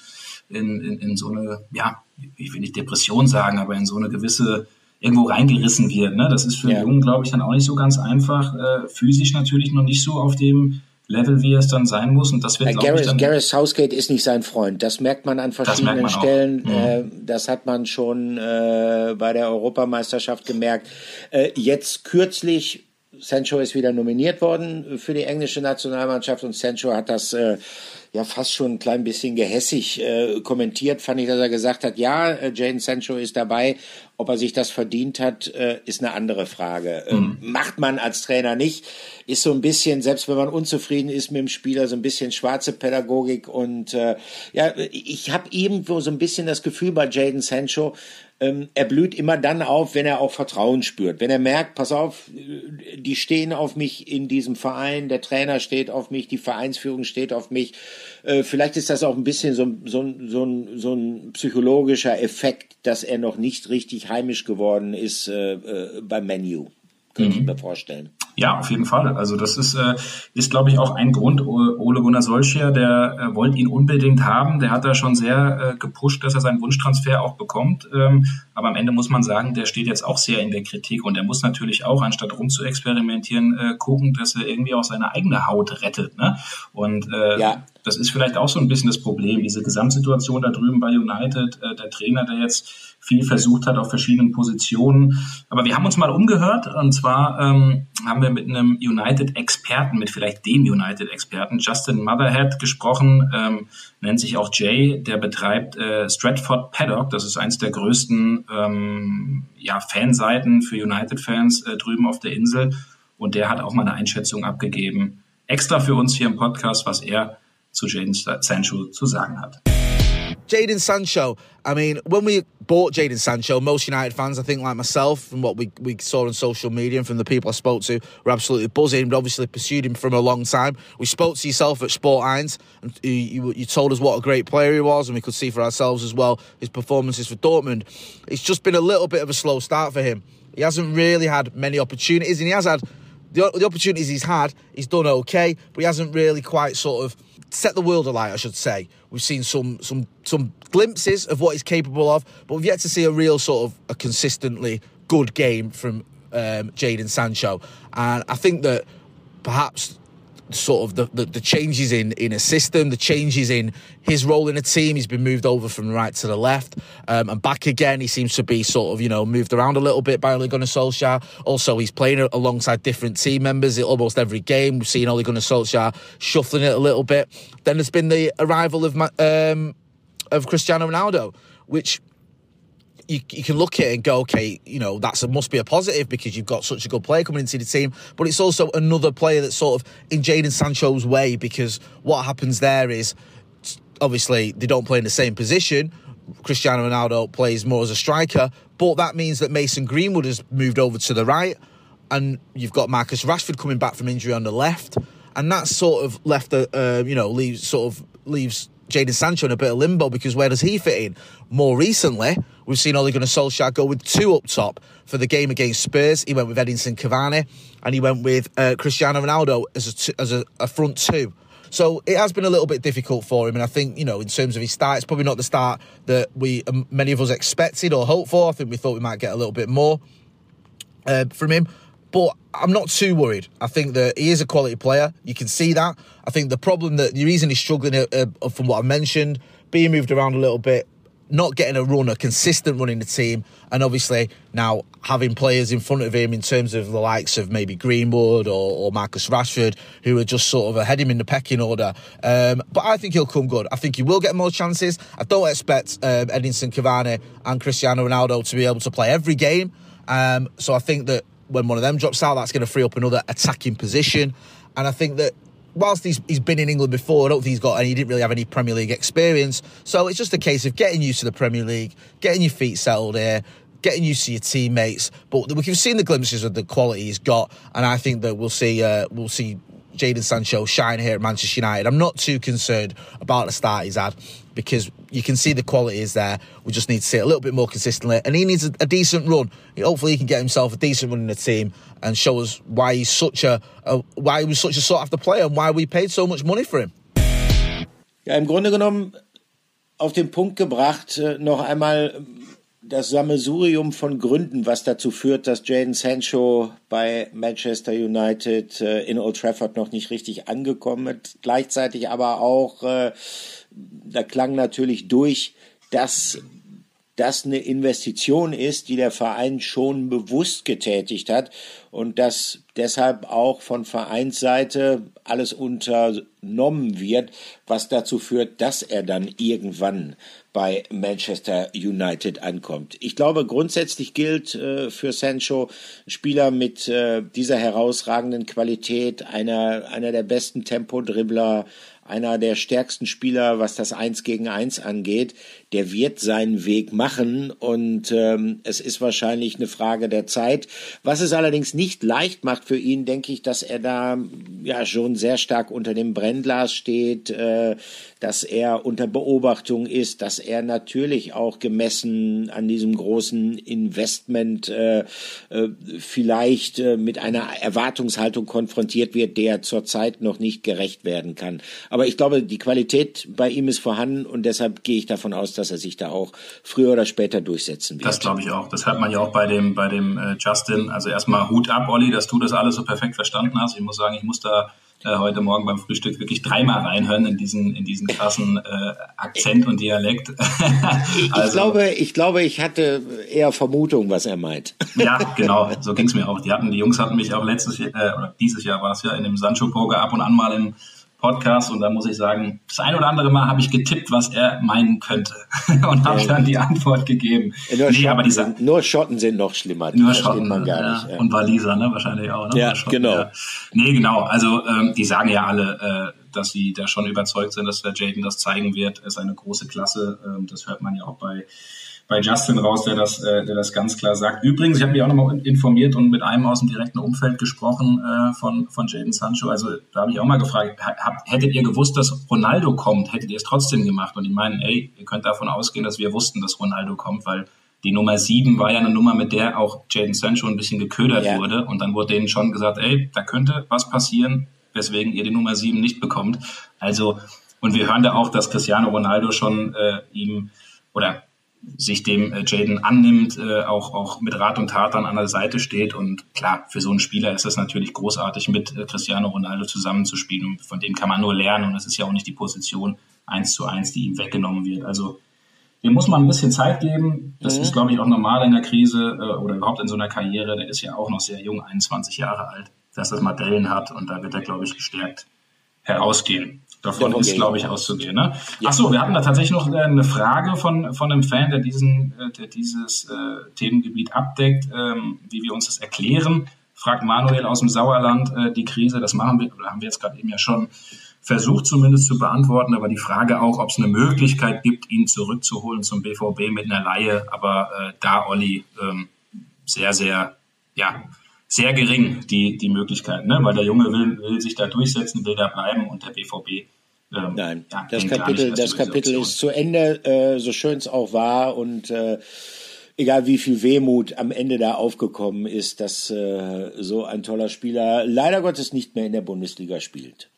in, in, in so eine, ja, ich will nicht Depression sagen, aber in so eine gewisse irgendwo reingerissen wird. Ne? Das ist für ja. Jungen, glaube ich, dann auch nicht so ganz einfach. Äh, physisch natürlich noch nicht so auf dem Level, wie es dann sein muss. Und das wird, ja, Gareth, ich, Gareth Southgate ist nicht sein Freund. Das merkt man an verschiedenen man Stellen. Mhm. Äh, das hat man schon äh, bei der Europameisterschaft gemerkt. Äh, jetzt kürzlich Sancho ist wieder nominiert worden für die englische Nationalmannschaft und Sancho hat das äh, ja fast schon ein klein bisschen gehässig äh, kommentiert, fand ich, dass er gesagt hat, ja, äh, Jane Sancho ist dabei, ob er sich das verdient hat, äh, ist eine andere Frage. Ähm, mhm. macht man als Trainer nicht, ist so ein bisschen, selbst wenn man unzufrieden ist mit dem Spieler, so ein bisschen schwarze Pädagogik und äh, ja, ich habe irgendwo so ein bisschen das Gefühl bei Jaden Sancho, ähm, er blüht immer dann auf, wenn er auch Vertrauen spürt. Wenn er merkt, pass auf, die stehen auf mich in diesem Verein, der Trainer steht auf mich, die Vereinsführung steht auf mich. Äh, vielleicht ist das auch ein bisschen so, so, so, so ein psychologischer Effekt, dass er noch nicht richtig heimisch geworden ist äh, äh, beim Menu. Könnte mhm. ich mir vorstellen. Ja, auf jeden Fall. Also das ist, äh, ist glaube ich, auch ein Grund. Ole Gunnar Solskjaer, der äh, wollte ihn unbedingt haben. Der hat da schon sehr äh, gepusht, dass er seinen Wunschtransfer auch bekommt. Ähm, aber am Ende muss man sagen, der steht jetzt auch sehr in der Kritik und er muss natürlich auch, anstatt rum zu experimentieren, äh, gucken, dass er irgendwie auch seine eigene Haut rettet. Ne? Und äh, ja. Das ist vielleicht auch so ein bisschen das Problem, diese Gesamtsituation da drüben bei United, äh, der Trainer, der jetzt viel versucht hat auf verschiedenen Positionen. Aber wir haben uns mal umgehört und zwar ähm, haben wir mit einem United-Experten, mit vielleicht dem United-Experten, Justin Motherhead, gesprochen, ähm, nennt sich auch Jay, der betreibt äh, Stratford Paddock, das ist eins der größten ähm, ja, Fanseiten für United-Fans äh, drüben auf der Insel. Und der hat auch mal eine Einschätzung abgegeben, extra für uns hier im Podcast, was er zu Jaden Sancho zu sagen hat. Jaden Sancho. I mean, when we bought Jaden Sancho, most United fans, I think, like myself, from what we, we saw on social media and from the people I spoke to, were absolutely buzzing. We obviously pursued him from a long time. We spoke to yourself at Sport Irons, and you, you, you, told us what a great player he was, and we could see for ourselves as well his performances for Dortmund. It's just been a little bit of a slow start for him. He hasn't really had many opportunities, and he has had the, the opportunities he's had, he's done okay, but he hasn't really quite sort of set the world alight, I should say. We've seen some some some glimpses of what he's capable of, but we've yet to see a real sort of a consistently good game from um, Jaden Sancho. And I think that perhaps sort of the, the, the, changes in, in a system, the changes in his role in a team. He's been moved over from right to the left um, and back again. He seems to be sort of, you know, moved around a little bit by Ole Gunnar Solskjaer. Also, he's playing alongside different team members almost every game. We've seen Ole Gunnar Solskjaer shuffling it a little bit. Then there's been the arrival of um, of Cristiano Ronaldo, which you, you can look at it and go, okay, you know, that's a, must be a positive because you've got such a good player coming into the team. But it's also another player that's sort of in Jaden Sancho's way because what happens there is obviously they don't play in the same position. Cristiano Ronaldo plays more as a striker, but that means that Mason Greenwood has moved over to the right, and you've got Marcus Rashford coming back from injury on the left, and that sort of left a uh, you know leaves sort of leaves Jaden Sancho in a bit of limbo because where does he fit in? More recently, we've seen Ole Gunnar Solskjaer go with two up top for the game against Spurs. He went with Edinson Cavani and he went with uh, Cristiano Ronaldo as, a, t- as a, a front two. So it has been a little bit difficult for him, and I think you know, in terms of his start, it's probably not the start that we um, many of us expected or hoped for. I think we thought we might get a little bit more uh, from him. But I'm not too worried. I think that he is a quality player. You can see that. I think the problem that the reason he's struggling, uh, uh, from what I mentioned, being moved around a little bit, not getting a run, a consistent run in the team, and obviously now having players in front of him in terms of the likes of maybe Greenwood or, or Marcus Rashford, who are just sort of ahead him in the pecking order. Um, but I think he'll come good. I think he will get more chances. I don't expect um, Edinson Cavani and Cristiano Ronaldo to be able to play every game. Um, so I think that when one of them drops out, that's going to free up another attacking position. And I think that whilst he's, he's been in England before, I don't think he's got any, he didn't really have any Premier League experience. So it's just a case of getting used to the Premier League, getting your feet settled here, getting used to your teammates. But we've seen the glimpses of the quality he's got, and I think that we'll see uh, we'll see Jadon Sancho shine here at Manchester United. I'm not too concerned about the start he's had because you can see the quality is there. We just need to see it a little bit more consistently, and he needs a, a decent run. Hopefully, he can get himself a decent run in the team and show us why he's such a, a why he was such a sought after player and why we paid so much money for him. Ja, im Grunde genommen auf den Punkt gebracht, äh, noch einmal das Sammelsurium von Gründen, was dazu führt, dass Jaden Sancho bei Manchester United äh, in Old Trafford noch nicht richtig angekommen ist. Gleichzeitig aber auch, äh, da klang natürlich durch, dass das eine Investition ist, die der Verein schon bewusst getätigt hat und dass deshalb auch von Vereinsseite alles unternommen wird, was dazu führt, dass er dann irgendwann bei Manchester United ankommt. Ich glaube, grundsätzlich gilt äh, für Sancho, Spieler mit äh, dieser herausragenden Qualität, einer, einer der besten Tempodribbler, einer der stärksten Spieler, was das Eins gegen Eins angeht, der wird seinen Weg machen und ähm, es ist wahrscheinlich eine Frage der Zeit. Was es allerdings nicht leicht macht für ihn, denke ich, dass er da ja schon sehr stark unter dem Brennglas steht, äh, dass er unter Beobachtung ist, dass er natürlich auch gemessen an diesem großen Investment äh, äh, vielleicht äh, mit einer Erwartungshaltung konfrontiert wird, der zurzeit noch nicht gerecht werden kann. Aber ich glaube, die Qualität bei ihm ist vorhanden und deshalb gehe ich davon aus, dass er sich da auch früher oder später durchsetzen wird. Das glaube ich auch. Das hört man ja auch bei dem, bei dem äh, Justin. Also erstmal Hut ab, Olli, dass du das alles so perfekt verstanden hast. Ich muss sagen, ich muss da äh, heute Morgen beim Frühstück wirklich dreimal reinhören in diesen, in diesen krassen äh, Akzent und Dialekt. also, ich, glaube, ich glaube, ich hatte eher Vermutung, was er meint. ja, genau, so ging es mir auch. Die hatten, die Jungs hatten mich auch letztes Jahr, äh, oder dieses Jahr war es ja, in dem Sancho Poker ab und an mal im Podcast und da muss ich sagen, das ein oder andere Mal habe ich getippt, was er meinen könnte und habe ja. dann die Antwort gegeben. Nur, nee, Schotten sind, nur Schotten sind noch schlimmer. Die nur Schotten, man gar ja. nicht. Ja. Und Waliser, ne, wahrscheinlich auch. Ne? Ja, genau. Ja. Nee, genau. Also ähm, die sagen ja alle, äh, dass sie da schon überzeugt sind, dass der Jaden das zeigen wird. Er ist eine große Klasse. Ähm, das hört man ja auch bei bei Justin raus, der das, äh, der das ganz klar sagt. Übrigens, ich habe mich auch nochmal informiert und mit einem aus dem direkten Umfeld gesprochen äh, von, von Jaden Sancho. Also da habe ich auch mal gefragt, hab, hättet ihr gewusst, dass Ronaldo kommt, hättet ihr es trotzdem gemacht? Und die meinen, ey, ihr könnt davon ausgehen, dass wir wussten, dass Ronaldo kommt, weil die Nummer sieben war ja eine Nummer, mit der auch Jaden Sancho ein bisschen geködert ja. wurde. Und dann wurde denen schon gesagt, ey, da könnte was passieren, weswegen ihr die Nummer sieben nicht bekommt. Also, und wir hören da auch, dass Cristiano Ronaldo schon äh, ihm oder sich dem äh, Jaden annimmt, äh, auch, auch mit Rat und Tat dann an der Seite steht. Und klar, für so einen Spieler ist es natürlich großartig, mit äh, Cristiano Ronaldo zusammenzuspielen. Und von dem kann man nur lernen. Und es ist ja auch nicht die Position eins zu eins, die ihm weggenommen wird. Also dem muss man ein bisschen Zeit geben. Das mhm. ist, glaube ich, auch normal in der Krise äh, oder überhaupt in so einer Karriere. Der ist ja auch noch sehr jung, 21 Jahre alt, dass das mal Dellen hat. Und da wird er, glaube ich, gestärkt herausgehen. Davon ist, glaube ich, auszugehen. Ne? Ja. Achso, wir hatten da tatsächlich noch äh, eine Frage von, von einem Fan, der, diesen, äh, der dieses äh, Themengebiet abdeckt, ähm, wie wir uns das erklären. Fragt Manuel aus dem Sauerland äh, die Krise. Das machen wir, oder haben wir jetzt gerade eben ja schon versucht zumindest zu beantworten, aber die Frage auch, ob es eine Möglichkeit gibt, ihn zurückzuholen zum BVB mit einer Laie. Aber äh, da, Olli, ähm, sehr, sehr, ja, sehr gering, die, die Möglichkeit, ne? weil der Junge will, will sich da durchsetzen, will da bleiben und der BVB. Ähm, Nein, ja, das Kapitel, das Kapitel ist zu Ende, äh, so schön es auch war und äh, egal wie viel Wehmut am Ende da aufgekommen ist, dass äh, so ein toller Spieler leider Gottes nicht mehr in der Bundesliga spielt.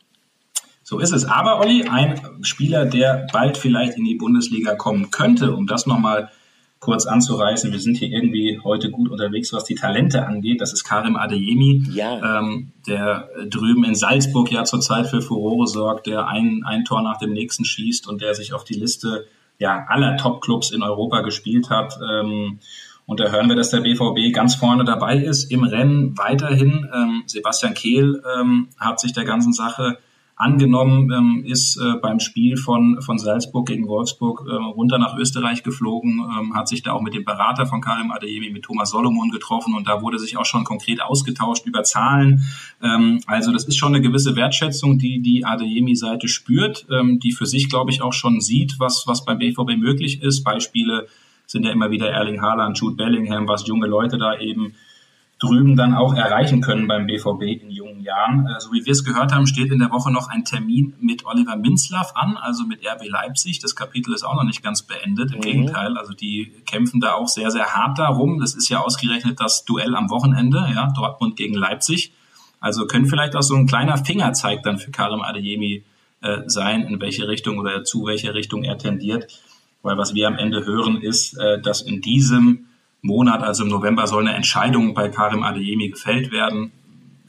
So ist es. Aber Olli, ein Spieler, der bald vielleicht in die Bundesliga kommen könnte, um das nochmal kurz anzureißen. Wir sind hier irgendwie heute gut unterwegs, was die Talente angeht. Das ist Karim Adeyemi, ja. ähm, der drüben in Salzburg ja zurzeit für Furore sorgt, der ein, ein Tor nach dem nächsten schießt und der sich auf die Liste ja, aller Top-Clubs in Europa gespielt hat. Ähm, und da hören wir, dass der BVB ganz vorne dabei ist im Rennen weiterhin. Ähm, Sebastian Kehl ähm, hat sich der ganzen Sache Angenommen ähm, ist äh, beim Spiel von, von Salzburg gegen Wolfsburg äh, runter nach Österreich geflogen, ähm, hat sich da auch mit dem Berater von Karim Adeyemi, mit Thomas Solomon getroffen und da wurde sich auch schon konkret ausgetauscht über Zahlen. Ähm, also das ist schon eine gewisse Wertschätzung, die die Adeyemi-Seite spürt, ähm, die für sich, glaube ich, auch schon sieht, was, was beim BVB möglich ist. Beispiele sind ja immer wieder Erling Haaland, Jude Bellingham, was junge Leute da eben drüben dann auch erreichen können beim BVB in jungen Jahren. Äh, so wie wir es gehört haben, steht in der Woche noch ein Termin mit Oliver Minzlaff an, also mit RB Leipzig. Das Kapitel ist auch noch nicht ganz beendet. Im mhm. Gegenteil, also die kämpfen da auch sehr, sehr hart darum. Das ist ja ausgerechnet das Duell am Wochenende, ja, Dortmund gegen Leipzig. Also können vielleicht auch so ein kleiner Fingerzeig dann für Karim Adeyemi äh, sein, in welche Richtung oder zu welcher Richtung er tendiert. Weil was wir am Ende hören, ist, äh, dass in diesem Monat, also im November, soll eine Entscheidung bei Karim Adeyemi gefällt werden.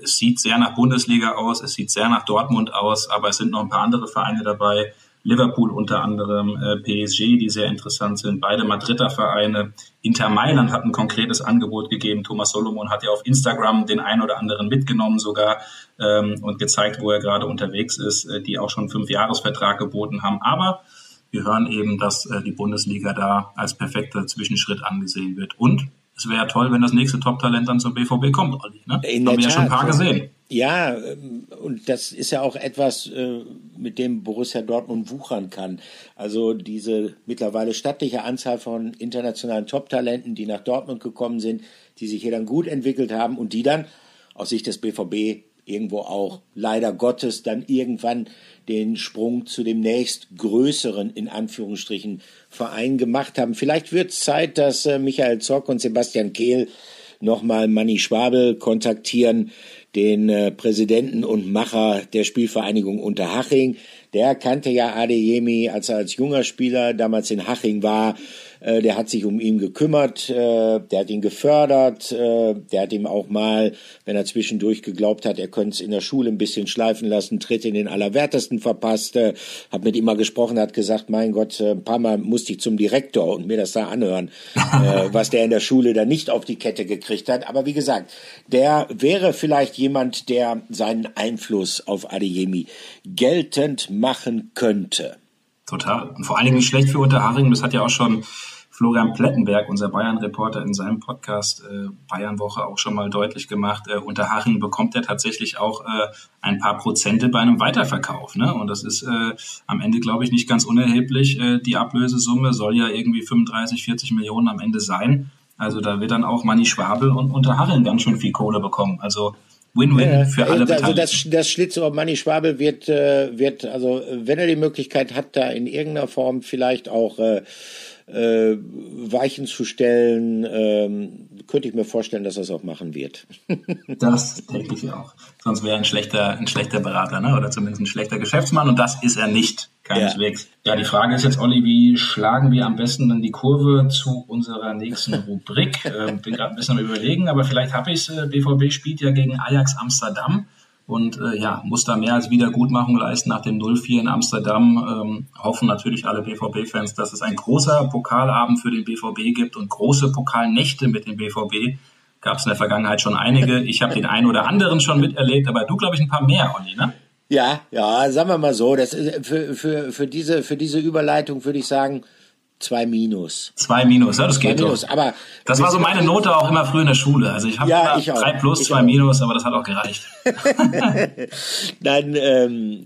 Es sieht sehr nach Bundesliga aus, es sieht sehr nach Dortmund aus, aber es sind noch ein paar andere Vereine dabei. Liverpool unter anderem, äh, PSG, die sehr interessant sind, beide Madrider Vereine. Inter Mailand hat ein konkretes Angebot gegeben. Thomas Solomon hat ja auf Instagram den einen oder anderen mitgenommen sogar ähm, und gezeigt, wo er gerade unterwegs ist, äh, die auch schon einen Fünfjahresvertrag geboten haben. Aber wir hören eben, dass äh, die Bundesliga da als perfekter Zwischenschritt angesehen wird. Und es wäre toll, wenn das nächste Top-Talent dann zum BVB kommt, Olli. Ne? In Haben wir ja schon ein paar gesehen. Ja, ähm, und das ist ja auch etwas, äh, mit dem Borussia Dortmund wuchern kann. Also diese mittlerweile stattliche Anzahl von internationalen Top-Talenten, die nach Dortmund gekommen sind, die sich hier dann gut entwickelt haben und die dann aus Sicht des BVB irgendwo auch leider Gottes dann irgendwann den Sprung zu dem nächstgrößeren, in Anführungsstrichen, Verein gemacht haben. Vielleicht wird es Zeit, dass äh, Michael Zock und Sebastian Kehl nochmal Manny Schwabel kontaktieren, den äh, Präsidenten und Macher der Spielvereinigung Unterhaching. Der kannte ja Adeyemi, als er als junger Spieler damals in Haching war, äh, der hat sich um ihn gekümmert, äh, der hat ihn gefördert, äh, der hat ihm auch mal, wenn er zwischendurch geglaubt hat, er könnte es in der Schule ein bisschen schleifen lassen, Tritt in den Allerwertesten verpasst, äh, hat mit ihm mal gesprochen, hat gesagt, mein Gott, äh, ein paar Mal musste ich zum Direktor und mir das da anhören, äh, was der in der Schule da nicht auf die Kette gekriegt hat. Aber wie gesagt, der wäre vielleicht jemand, der seinen Einfluss auf Adeyemi geltend machen könnte. Total. Und vor allen Dingen nicht schlecht für Unterhaching. Das hat ja auch schon Florian Plettenberg, unser Bayern-Reporter, in seinem Podcast äh, Bayern-Woche auch schon mal deutlich gemacht. Äh, Unterhaching bekommt ja tatsächlich auch äh, ein paar Prozente bei einem Weiterverkauf. Ne? Und das ist äh, am Ende, glaube ich, nicht ganz unerheblich. Äh, die Ablösesumme soll ja irgendwie 35, 40 Millionen am Ende sein. Also da wird dann auch Manni Schwabel und Unterhaching ganz schön viel Kohle bekommen. Also Win-win ja, für alle Also das, das Schlitzohr Manni Schwabel wird, äh, wird, also wenn er die Möglichkeit hat, da in irgendeiner Form vielleicht auch äh, äh, Weichen zu stellen, ähm, könnte ich mir vorstellen, dass er es auch machen wird. das denke ich auch. Sonst wäre er ein schlechter, ein schlechter Berater, ne? oder zumindest ein schlechter Geschäftsmann und das ist er nicht, keineswegs. Ja. ja, die Frage ist jetzt, Olli, wie schlagen wir am besten dann die Kurve zu unserer nächsten Rubrik? äh, bin gerade ein bisschen am überlegen, aber vielleicht habe ich es. Äh, BVB spielt ja gegen Ajax Amsterdam und äh, ja, muss da mehr als Wiedergutmachung leisten nach dem 0-4 in Amsterdam. Ähm, hoffen natürlich alle BVB-Fans, dass es ein großer Pokalabend für den BVB gibt und große Pokalnächte mit dem BVB. Gab es in der Vergangenheit schon einige. Ich habe den einen oder anderen schon miterlebt, aber du, glaube ich, ein paar mehr, Olli, ne? Ja, ja, sagen wir mal so, das ist für, für, für, diese, für diese Überleitung würde ich sagen, Zwei Minus. Zwei Minus, ja, das zwei geht Minus. doch. Aber das war so meine Note auch immer früher in der Schule. Also ich habe ja, ich drei plus, ich zwei auch. Minus, aber das hat auch gereicht. Nein, ähm,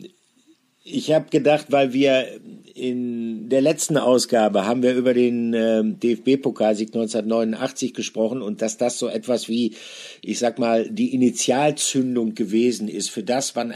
ich habe gedacht, weil wir in der letzten Ausgabe haben wir über den ähm, DFB-Pokalsieg 1989 gesprochen und dass das so etwas wie, ich sag mal, die Initialzündung gewesen ist für das, wann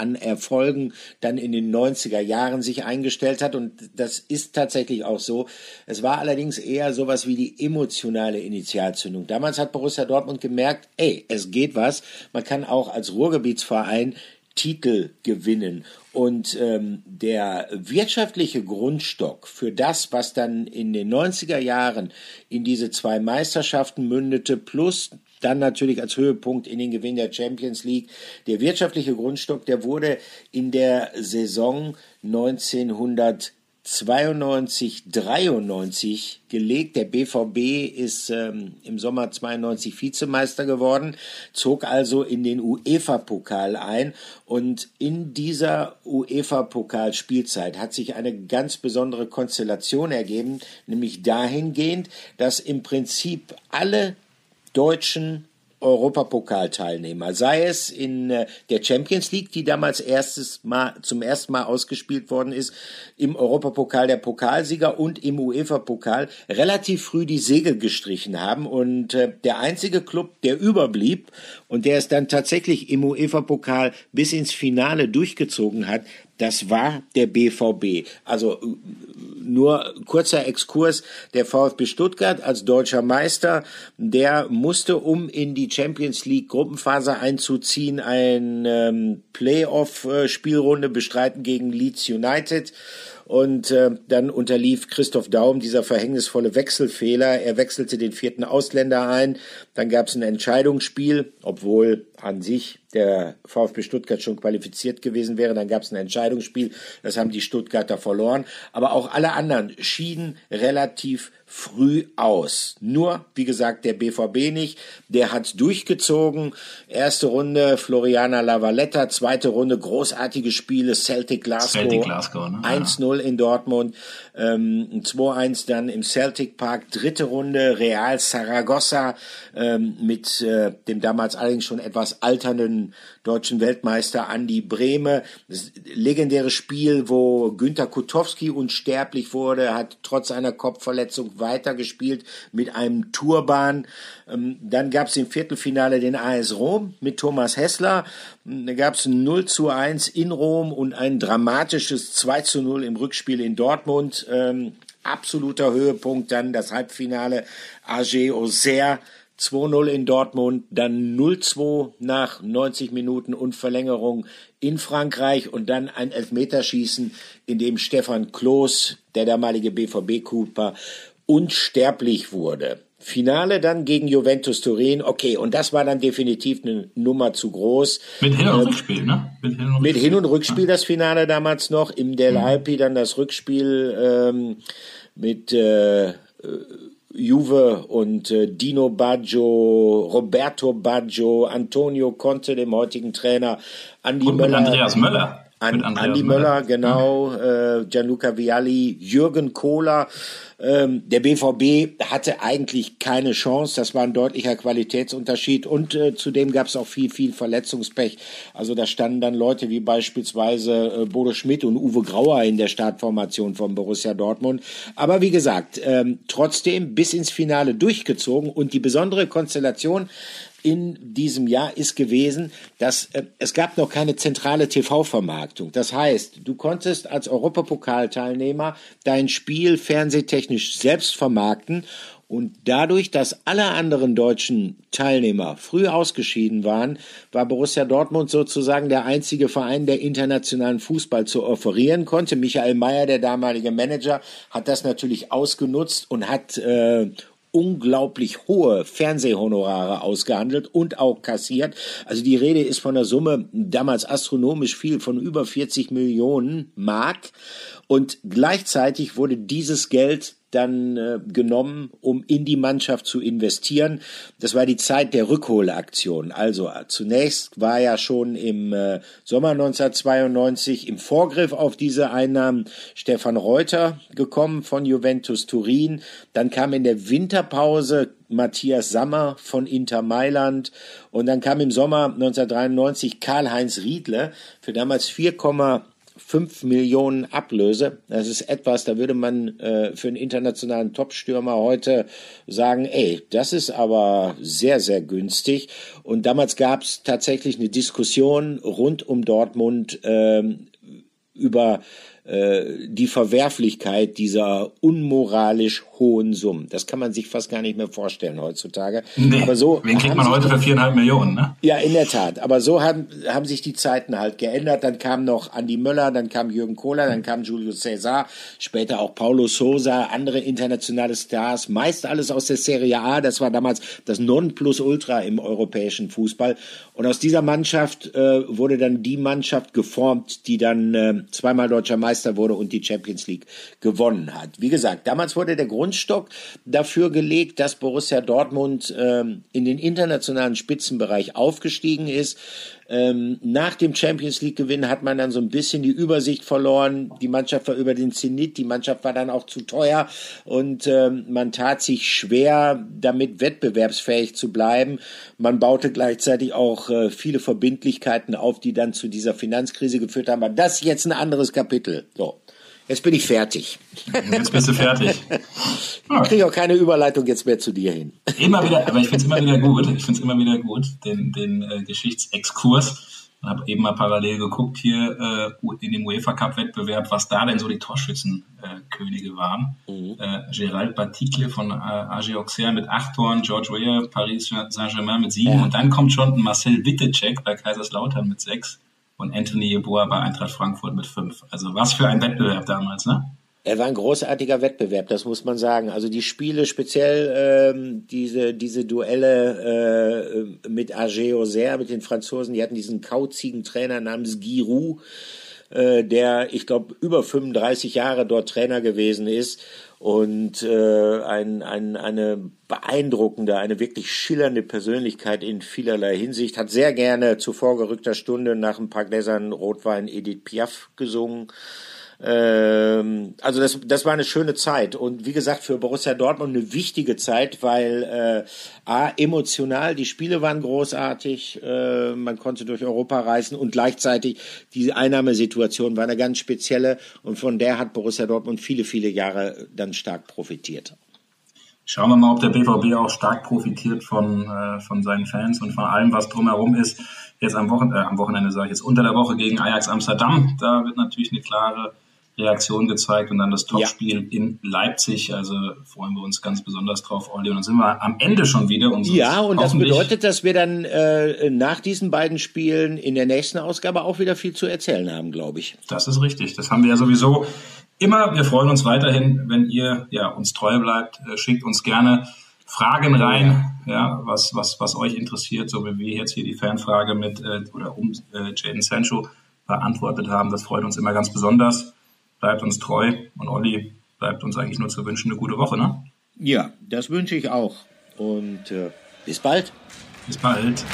an Erfolgen dann in den 90er Jahren sich eingestellt hat. Und das ist tatsächlich auch so. Es war allerdings eher sowas wie die emotionale Initialzündung. Damals hat Borussia Dortmund gemerkt, ey, es geht was. Man kann auch als Ruhrgebietsverein Titel gewinnen. Und ähm, der wirtschaftliche Grundstock für das, was dann in den 90er Jahren in diese zwei Meisterschaften mündete, plus dann natürlich als Höhepunkt in den Gewinn der Champions League. Der wirtschaftliche Grundstock, der wurde in der Saison 1992 92, 93 gelegt. Der BVB ist ähm, im Sommer 92 Vizemeister geworden, zog also in den UEFA-Pokal ein und in dieser UEFA-Pokalspielzeit hat sich eine ganz besondere Konstellation ergeben, nämlich dahingehend, dass im Prinzip alle deutschen Europapokalteilnehmer, sei es in äh, der Champions League, die damals erstes Mal zum ersten Mal ausgespielt worden ist, im Europapokal der Pokalsieger und im UEFA-Pokal relativ früh die Segel gestrichen haben. Und äh, der einzige Club, der überblieb und der es dann tatsächlich im UEFA-Pokal bis ins Finale durchgezogen hat, das war der BVB. Also nur kurzer Exkurs, der VfB Stuttgart als deutscher Meister, der musste, um in die Champions League Gruppenphase einzuziehen, ein ähm, Playoff-Spielrunde bestreiten gegen Leeds United. Und äh, dann unterlief Christoph Daum dieser verhängnisvolle Wechselfehler. Er wechselte den vierten Ausländer ein. Dann gab es ein Entscheidungsspiel, obwohl an sich der VfB Stuttgart schon qualifiziert gewesen wäre. Dann gab es ein Entscheidungsspiel. Das haben die Stuttgarter verloren. Aber auch alle anderen schieden relativ früh aus. Nur, wie gesagt, der BVB nicht. Der hat durchgezogen. Erste Runde Floriana Lavaletta, zweite Runde großartige Spiele Celtic Glasgow. Celtic Glasgow ne? 1-0 in Dortmund, ähm, 2-1 dann im Celtic Park. Dritte Runde Real Saragossa ähm, mit äh, dem damals allerdings schon etwas alternden deutschen Weltmeister Andi Brehme. Das legendäre Spiel, wo Günter Kutowski unsterblich wurde, hat trotz einer Kopfverletzung weitergespielt mit einem Turban. Ähm, dann gab es im Viertelfinale den AS Rom mit Thomas Hessler. Da gab es ein 0 zu 1 in Rom und ein dramatisches 2 zu 0 im Rückspiel in Dortmund. Ähm, absoluter Höhepunkt dann das Halbfinale AG Auxerre 2-0 in Dortmund, dann 0-2 nach 90 Minuten und Verlängerung in Frankreich und dann ein Elfmeterschießen, in dem Stefan Kloß, der damalige BVB-Cooper, unsterblich wurde. Finale dann gegen Juventus Turin, okay, und das war dann definitiv eine Nummer zu groß. Mit Hin- und ähm, Rückspiel, ne? Mit Hin- und Rückspiel, Mit Hin und Rückspiel das Finale damals noch, im Del mhm. Alpi dann das Rückspiel ähm, mit äh, Juve und äh, Dino Baggio, Roberto Baggio, Antonio Conte, dem heutigen Trainer, Andi und Möller. Andreas Möller. An, Andi Möller, genau, äh, Gianluca Vialli, Jürgen Kohler. Ähm, der BVB hatte eigentlich keine Chance. Das war ein deutlicher Qualitätsunterschied. Und äh, zudem gab es auch viel, viel Verletzungspech. Also da standen dann Leute wie beispielsweise äh, Bodo Schmidt und Uwe Grauer in der Startformation von Borussia Dortmund. Aber wie gesagt, ähm, trotzdem bis ins Finale durchgezogen. Und die besondere Konstellation in diesem Jahr ist gewesen, dass äh, es gab noch keine zentrale TV-Vermarktung. Das heißt, du konntest als Europapokalteilnehmer dein Spiel fernsehtechnisch selbst vermarkten und dadurch, dass alle anderen deutschen Teilnehmer früh ausgeschieden waren, war Borussia Dortmund sozusagen der einzige Verein, der internationalen Fußball zu offerieren konnte. Michael Mayer, der damalige Manager, hat das natürlich ausgenutzt und hat äh, unglaublich hohe Fernsehhonorare ausgehandelt und auch kassiert. Also die Rede ist von der Summe damals astronomisch viel von über 40 Millionen Mark und gleichzeitig wurde dieses Geld dann äh, genommen, um in die Mannschaft zu investieren. Das war die Zeit der Rückholaktion. Also äh, zunächst war ja schon im äh, Sommer 1992 im Vorgriff auf diese Einnahmen Stefan Reuter gekommen von Juventus Turin. Dann kam in der Winterpause Matthias Sammer von Inter Mailand und dann kam im Sommer 1993 Karl-Heinz Riedle für damals 4, 5 Millionen Ablöse. Das ist etwas, da würde man äh, für einen internationalen Topstürmer heute sagen, ey, das ist aber sehr, sehr günstig. Und damals gab es tatsächlich eine Diskussion rund um Dortmund ähm, über äh, die Verwerflichkeit dieser unmoralisch hohen Summen. Das kann man sich fast gar nicht mehr vorstellen heutzutage. Nee, aber so wen kriegt man heute für viereinhalb Millionen, ne? Ja, in der Tat. Aber so haben, haben sich die Zeiten halt geändert. Dann kam noch Andy Möller, dann kam Jürgen Kohler, dann kam Julio Cesar, später auch Paulo Sosa, andere internationale Stars, meist alles aus der Serie A. Das war damals das Nonplusultra im europäischen Fußball. Und aus dieser Mannschaft äh, wurde dann die Mannschaft geformt, die dann äh, zweimal deutscher Meister Meister wurde und die Champions League gewonnen hat. Wie gesagt, damals wurde der Grundstock dafür gelegt, dass Borussia Dortmund ähm, in den internationalen Spitzenbereich aufgestiegen ist. Ähm, nach dem Champions League Gewinn hat man dann so ein bisschen die Übersicht verloren. Die Mannschaft war über den Zenit, die Mannschaft war dann auch zu teuer und ähm, man tat sich schwer, damit wettbewerbsfähig zu bleiben. Man baute gleichzeitig auch äh, viele Verbindlichkeiten auf, die dann zu dieser Finanzkrise geführt haben. Aber das ist jetzt ein anderes Kapitel. So. Jetzt bin ich fertig. Jetzt bist du fertig. Ich kriege auch keine Überleitung jetzt mehr zu dir hin. Immer wieder, aber ich finde es immer wieder gut. Ich finde es immer wieder gut, den, den äh, Geschichtsexkurs. Ich habe eben mal parallel geguckt hier äh, in dem UEFA Cup Wettbewerb, was da denn so die Torschützenkönige äh, waren. Mhm. Äh, Gérald Baticle von äh, AG Auxerre mit acht Toren, George Weah, Paris Saint-Germain mit sieben ja. und dann kommt schon Marcel Wittecek bei Kaiserslautern mit sechs und Anthony Yeboah bei Eintracht Frankfurt mit fünf. Also was für ein Wettbewerb damals, ne? Er war ein großartiger Wettbewerb, das muss man sagen. Also die Spiele, speziell ähm, diese, diese Duelle äh, mit AG Auxerre, mit den Franzosen, die hatten diesen kauzigen Trainer namens Giroud, äh, der, ich glaube, über 35 Jahre dort Trainer gewesen ist und äh, ein, ein, eine beeindruckende, eine wirklich schillernde Persönlichkeit in vielerlei Hinsicht, hat sehr gerne zu vorgerückter Stunde nach ein paar Gläsern Rotwein Edith Piaf gesungen. Ähm, also das, das war eine schöne Zeit und wie gesagt für Borussia Dortmund eine wichtige Zeit, weil äh, a emotional die Spiele waren großartig, äh, man konnte durch Europa reisen und gleichzeitig die Einnahmesituation war eine ganz spezielle und von der hat Borussia Dortmund viele viele Jahre dann stark profitiert. Schauen wir mal, ob der BVB auch stark profitiert von, äh, von seinen Fans und von allem, was drumherum ist. Jetzt am, Wochen, äh, am Wochenende, sage ich jetzt, unter der Woche gegen Ajax Amsterdam. Da wird natürlich eine klare Reaktion gezeigt und dann das Topspiel ja. in Leipzig. Also freuen wir uns ganz besonders drauf, Olli. Und dann sind wir am Ende schon wieder. Und ja, und das bedeutet, dass wir dann äh, nach diesen beiden Spielen in der nächsten Ausgabe auch wieder viel zu erzählen haben, glaube ich. Das ist richtig. Das haben wir ja sowieso immer. Wir freuen uns weiterhin, wenn ihr ja, uns treu bleibt. Äh, schickt uns gerne Fragen rein, ja, was, was, was euch interessiert, so wie wir jetzt hier die Fanfrage mit äh, oder um äh, Jaden Sancho beantwortet haben. Das freut uns immer ganz besonders bleibt uns treu und Olli bleibt uns eigentlich nur zu wünschen eine gute Woche, ne? Ja, das wünsche ich auch. Und äh, bis bald. Bis bald.